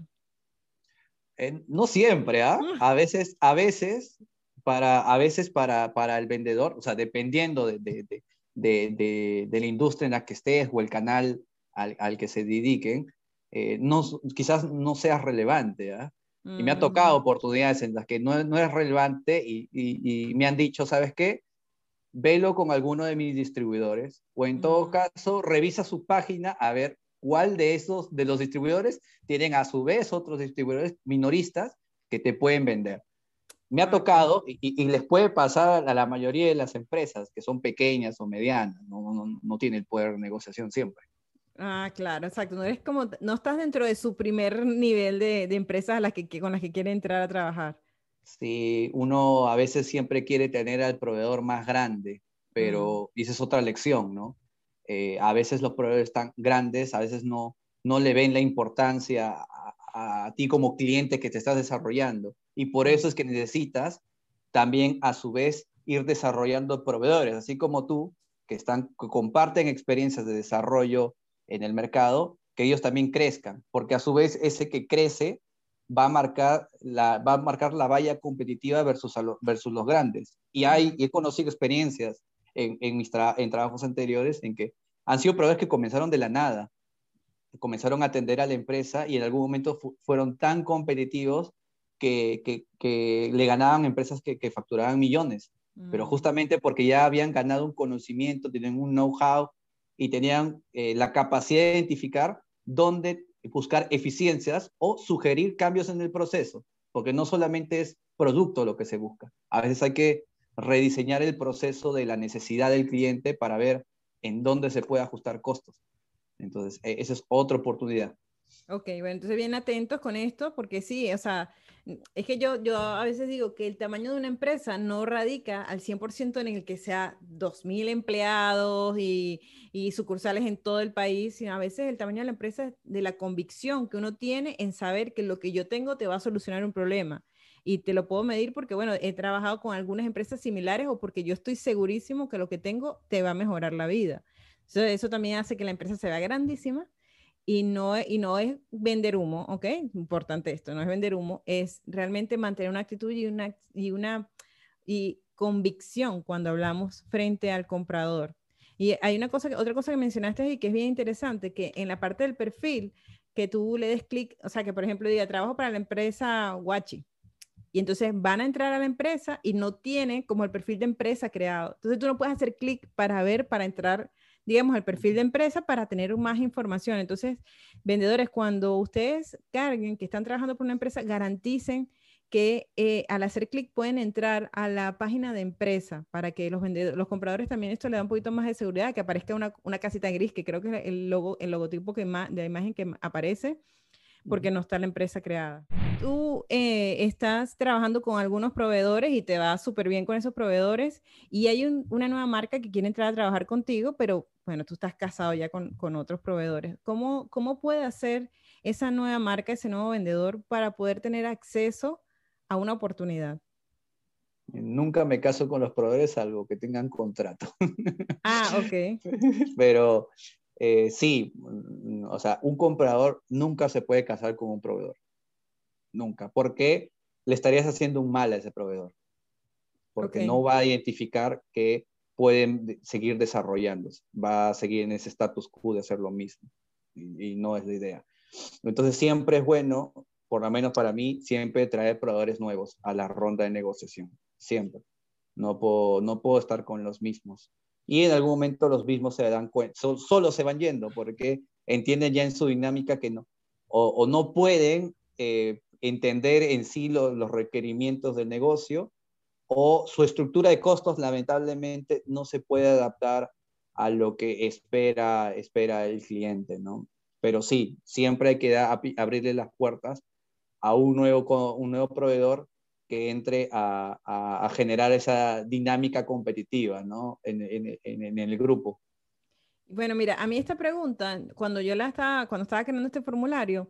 no siempre, ¿ah? Mm. A veces, a veces para, a veces para, para el vendedor, o sea, dependiendo de, de, de, de, la industria en la que estés o el canal al, al que se dediquen, eh, no, quizás no seas relevante. ¿ah? Y me ha tocado mm. oportunidades en las que no, no es relevante y, y, y, me han dicho, ¿sabes qué? Velo con alguno de mis distribuidores o en todo mm. caso revisa su página a ver cuál de esos, de los distribuidores, tienen a su vez otros distribuidores minoristas que te pueden vender. Me ha tocado y, les puede pasar a la mayoría de las empresas que son pequeñas o medianas, no, no, no tiene el poder de negociación siempre. Ah, claro, exacto. No eres como, no estás dentro de su primer nivel de, de empresas a las que, con las que quiere entrar a trabajar. Sí, uno a veces siempre quiere tener al proveedor más grande, pero esa es otra lección, ¿no? Eh, a veces los proveedores tan grandes, a veces no, no le ven la importancia a, a, ti como cliente que te estás desarrollando. Y por eso es que necesitas también, a su vez, ir desarrollando proveedores, así como tú, que, están, que comparten experiencias de desarrollo en el mercado, que ellos también crezcan, porque a su vez ese que crece va a marcar la, va a marcar la valla competitiva versus, versus los grandes. Y hay, he conocido experiencias en, en mis en trabajos anteriores en que han sido proveedores que comenzaron de la nada, comenzaron a atender a la empresa y en algún momento fueron tan competitivos que, que, que, le ganaban empresas que, que facturaban millones, pero mm. justamente porque ya habían ganado un conocimiento, tienen un know-how y tenían eh, la capacidad de identificar dónde buscar eficiencias o sugerir cambios en el proceso, porque no solamente es producto lo que se busca, a veces hay que rediseñar el proceso de la necesidad del cliente para ver en dónde se puede ajustar costos. Entonces, e, esa es otra oportunidad. Ok, bueno, entonces bien atentos con esto, porque sí, o sea, es que yo, yo a veces digo que el tamaño de una empresa no radica al 100% en el que sea 2.000 empleados y, y, sucursales en todo el país, sino a veces el tamaño de la empresa es de la convicción que uno tiene en saber que lo que yo tengo te va a solucionar un problema. Y te lo puedo medir porque, bueno, he trabajado con algunas empresas similares o porque yo estoy segurísimo que lo que tengo te va a mejorar la vida. Entonces, eso también hace que la empresa se vea grandísima y no, y no es vender humo, ¿ok? Importante esto, no es vender humo, es realmente mantener una actitud y una, y una y convicción cuando hablamos frente al comprador. Y hay una cosa, otra cosa que mencionaste y que es bien interesante, que en la parte del perfil, que tú le des clic, o sea, que por ejemplo diga, trabajo para la empresa Wachi, y entonces van a entrar a la empresa y no tiene como el perfil de empresa creado. Entonces tú no puedes hacer clic para ver, para entrar digamos, el perfil de empresa para tener más información. Entonces, vendedores, cuando ustedes carguen que están trabajando por una empresa, garanticen que eh, al hacer clic pueden entrar a la página de empresa para que los vendedores, los compradores también esto le da un poquito más de seguridad, que aparezca una, una casita gris, que creo que es el, logo, el logotipo que de la imagen que aparece, porque no está la empresa creada. Tú eh, estás trabajando con algunos proveedores y te va súper bien con esos proveedores y hay una nueva marca que quiere entrar a trabajar contigo, pero bueno, tú estás casado ya con, con otros proveedores. ¿Cómo, ¿Cómo puede hacer esa nueva marca, ese nuevo vendedor para poder tener acceso a una oportunidad? Nunca me caso con los proveedores salvo que tengan contrato. Ah, ok. Pero eh, sí, o sea, un comprador nunca se puede casar con un proveedor. Nunca. Porque le estarías haciendo un mal a ese proveedor. Porque no va a identificar que pueden seguir desarrollándose. Va a seguir en ese status quo de hacer lo mismo. Y, no es la idea. Entonces siempre es bueno, por lo menos para mí, siempre traer proveedores nuevos a la ronda de negociación. Siempre. No puedo, no puedo estar con los mismos y en algún momento los mismos se dan cuenta, solo se van yendo porque entienden ya en su dinámica que no, o, no pueden eh, entender en sí los requerimientos del negocio o su estructura de costos lamentablemente no se puede adaptar a lo que espera, espera el cliente, ¿no? Pero sí, siempre hay que abrirle las puertas a un nuevo, un nuevo proveedor que entre a, generar esa dinámica competitiva ¿no? en, el grupo. Bueno, mira, a mí esta pregunta, cuando yo la estaba, cuando estaba creando este formulario,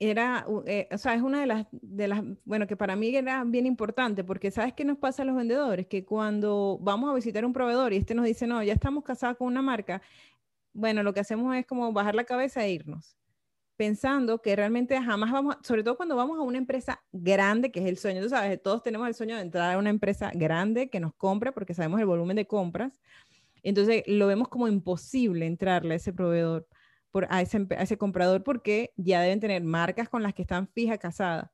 era, eh, o sea, es una de las, de las, bueno, que para mí era bien importante, porque ¿sabes qué nos pasa a los vendedores? Que cuando vamos a visitar un proveedor y este nos dice, no, ya estamos casados con una marca, bueno, lo que hacemos es como bajar la cabeza e irnos pensando que realmente jamás vamos, sobre todo cuando vamos a una empresa grande, que es el sueño, tú sabes, todos tenemos el sueño de entrar a una empresa grande que nos compre porque sabemos el volumen de compras, entonces lo vemos como imposible entrarle a ese proveedor, por, a, ese, a ese comprador porque ya deben tener marcas con las que están fija casadas.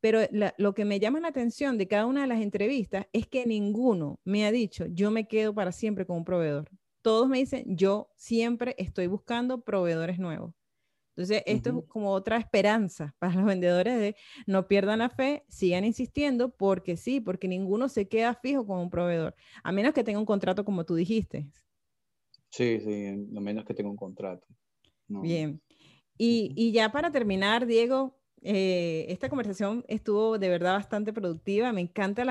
Pero lo que me llama la atención de cada una de las entrevistas es que ninguno me ha dicho, yo me quedo para siempre con un proveedor. Todos me dicen, yo siempre estoy buscando proveedores nuevos Entonces, esto es como otra esperanza para los vendedores de no pierdan la fe, sigan insistiendo, porque sí, porque ninguno se queda fijo con un proveedor, a menos que tenga un contrato como tú dijiste. Sí, sí, a menos que tenga un contrato. Bien. Y, y, ya para terminar, Diego, eh, esta conversación estuvo de verdad bastante productiva. Me encantan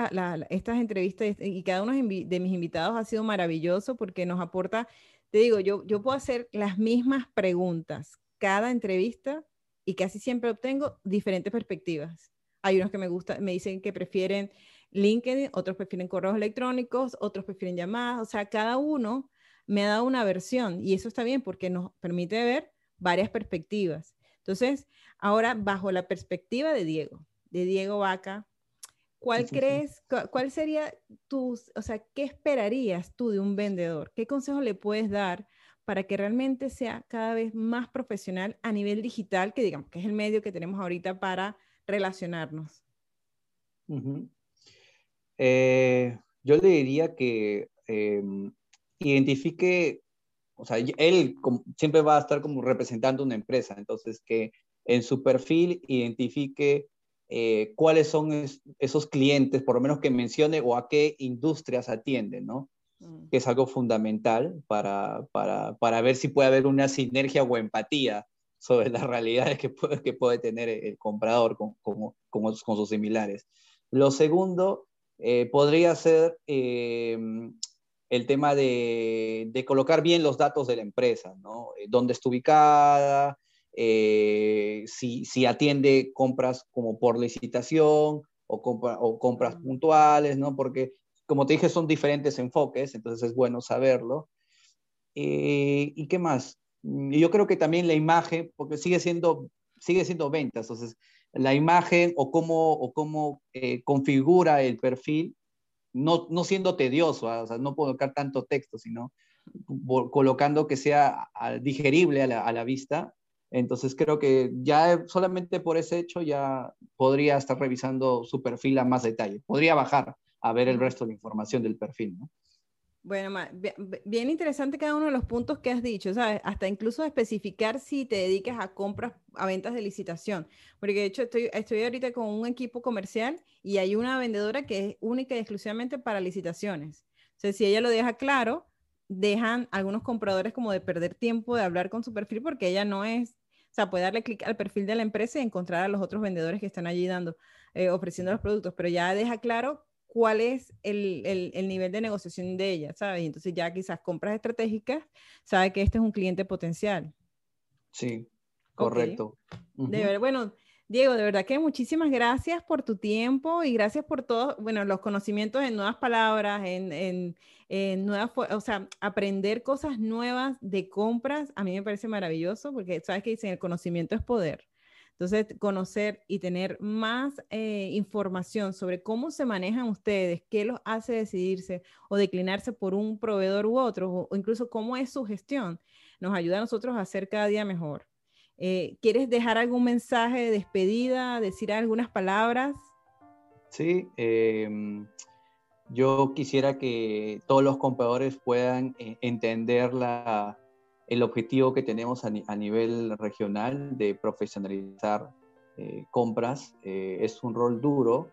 estas entrevistas y cada uno de mis invitados ha sido maravilloso porque nos aporta, te digo, yo, yo puedo hacer las mismas preguntas cada entrevista y casi siempre obtengo diferentes perspectivas. Hay unos que me gustan, me dicen que prefieren LinkedIn, otros prefieren correos electrónicos, otros prefieren llamadas, o sea, cada uno me ha dado una versión y eso está bien porque nos permite ver varias perspectivas. Entonces, ahora bajo la perspectiva de Diego, de Diego Vaca, ¿cuál crees, cuál sería tus, o sea, qué esperarías tú de un vendedor? ¿Qué consejo le puedes dar para que realmente sea cada vez más profesional a nivel digital, que digamos que es el medio que tenemos ahorita para relacionarnos? Eh, yo le diría que em, identifique, o sea, él siempre va a estar como representando una empresa, entonces que en su perfil identifique eh, cuáles son esos clientes, por lo menos que mencione o a qué industrias atienden, ¿no? Mm. que es algo fundamental para, para, para, ver si puede haber una sinergia o empatía sobre las realidades que puede, que puede tener el comprador con, con, con, sus similares. Lo segundo eh, podría ser eh, el tema de, de, colocar bien los datos de la empresa, ¿no? Eh, ¿Dónde está ubicada? si, si, atiende compras como por licitación o, compra, o compras mm. puntuales, ¿no? Porque como te dije, son diferentes enfoques, entonces es bueno saberlo. Eh, ¿Y qué más? Yo creo que también la imagen, porque sigue siendo, sigue siendo ventas, entonces la imagen o cómo, o cómo eh, configura el perfil, no, no siendo tedioso, ¿ah? o sea, no colocar tanto texto, sino colocando que sea digerible a la, a la vista. Entonces creo que ya solamente por ese hecho ya podría estar revisando su perfil a más detalle. Podría bajar a ver el resto de información del perfil, ¿no? Bueno, bien interesante cada uno de los puntos que has dicho, ¿sabes? Hasta incluso especificar si te dedicas a compras, a ventas de licitación. Porque de hecho estoy, estoy ahorita con un equipo comercial y hay una vendedora que es única y exclusivamente para licitaciones. O sea, si ella lo deja claro, dejan algunos compradores como de perder tiempo de hablar con su perfil porque ella no es, o sea, puede darle clic al perfil de la empresa y encontrar a los otros vendedores que están allí dando, eh, ofreciendo los productos, pero ya deja claro cuál es el, el, nivel de negociación de ella, ¿sabes? Entonces ya quizás compras estratégicas, sabe que este es un cliente potencial. Sí, correcto. De ver, bueno, Diego, de verdad que muchísimas gracias por tu tiempo y gracias por todos, bueno, los conocimientos en nuevas palabras, en, en, en nuevas, o sea, aprender cosas nuevas de compras, a mí me parece maravilloso porque sabes que dicen, el conocimiento es poder. Entonces, conocer y tener más eh, información sobre cómo se manejan ustedes, qué los hace decidirse o declinarse por un proveedor u otro, o, incluso cómo es su gestión, nos ayuda a nosotros a ser cada día mejor. Eh, ¿Quieres dejar algún mensaje de despedida, decir algunas palabras? Sí, em, yo quisiera que todos los compradores puedan eh, entender la, el objetivo que tenemos a, nivel regional de profesionalizar eh, compras. Eh, es un rol duro,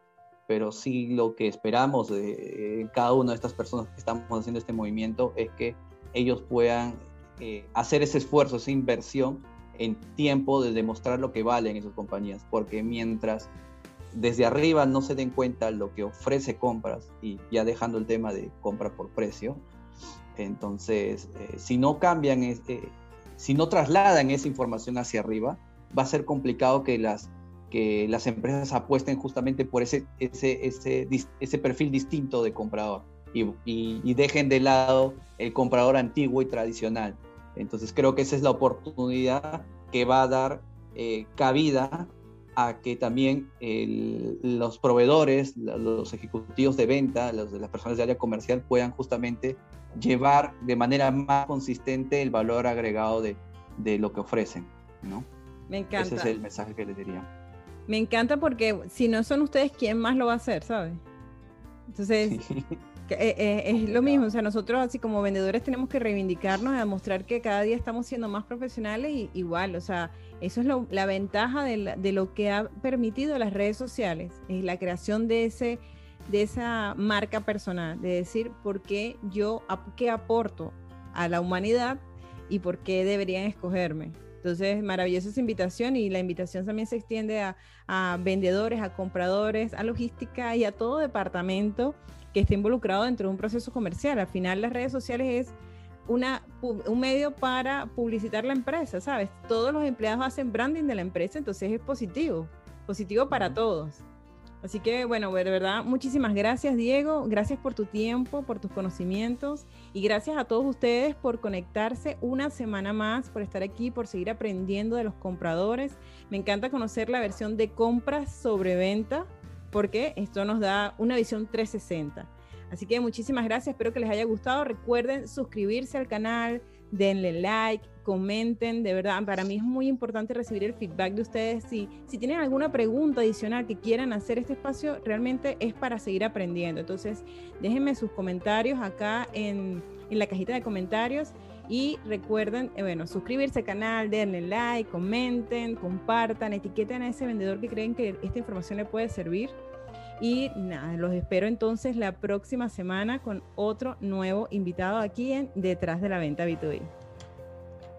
pero sí lo que esperamos de cada una de estas personas que estamos haciendo este movimiento es que ellos puedan eh, hacer ese esfuerzo, esa inversión en tiempo de demostrar lo que valen esas compañías, porque mientras desde arriba no se den cuenta lo que ofrece compras y ya dejando el tema de compra por precio, entonces, eh, si no cambian, eh, si no trasladan esa información hacia arriba, va a ser complicado que las, que las empresas apuesten justamente por ese, ese, ese, perfil distinto de comprador y, y, dejen de lado el comprador antiguo y tradicional. Entonces, creo que esa es la oportunidad que va a dar eh, cabida a que también los proveedores, los ejecutivos de venta, los, las personas de área comercial puedan justamente llevar de manera más consistente el valor agregado de, de lo que ofrecen, ¿no? Me encanta. Ese es el mensaje que les diría. Me encanta porque si no son ustedes, ¿quién más lo va a hacer, sabes? Entonces, Eh, eh, es lo mismo, o sea, nosotros así como vendedores tenemos que reivindicarnos y demostrar que cada día estamos siendo más profesionales y igual, o sea, eso es la ventaja de, lo que ha permitido las redes sociales, es la creación de, ese, de esa marca personal, de decir por qué yo, qué aporto a la humanidad y por qué deberían escogerme. Entonces, maravillosa esa invitación y la invitación también se extiende a, a vendedores, a compradores, a logística y a todo departamento que esté involucrado dentro de un proceso comercial. Al final, las redes sociales es una, un medio para publicitar la empresa, ¿sabes? Todos los empleados hacen branding de la empresa, entonces es positivo, positivo para todos. Así que, bueno, de verdad, muchísimas gracias, Diego. Gracias por tu tiempo, por tus conocimientos y gracias a todos ustedes por conectarse una semana más, por estar aquí, por seguir aprendiendo de los compradores. Me encanta conocer la versión de compras sobre venta porque esto nos da una visión 360. Así que muchísimas gracias, espero que les haya gustado. Recuerden suscribirse al canal, denle like, comenten, de verdad, para mí es muy importante recibir el feedback de ustedes. Si, si tienen alguna pregunta adicional que quieran hacer, este espacio realmente es para seguir aprendiendo. Entonces, déjenme sus comentarios acá en, en la cajita de comentarios. Y recuerden, eh, bueno, suscribirse al canal, denle like, comenten, compartan, etiqueten a ese vendedor que creen que esta información le puede servir. Y nada, los espero entonces la próxima semana con otro nuevo invitado aquí en Detrás de la Venta B2B.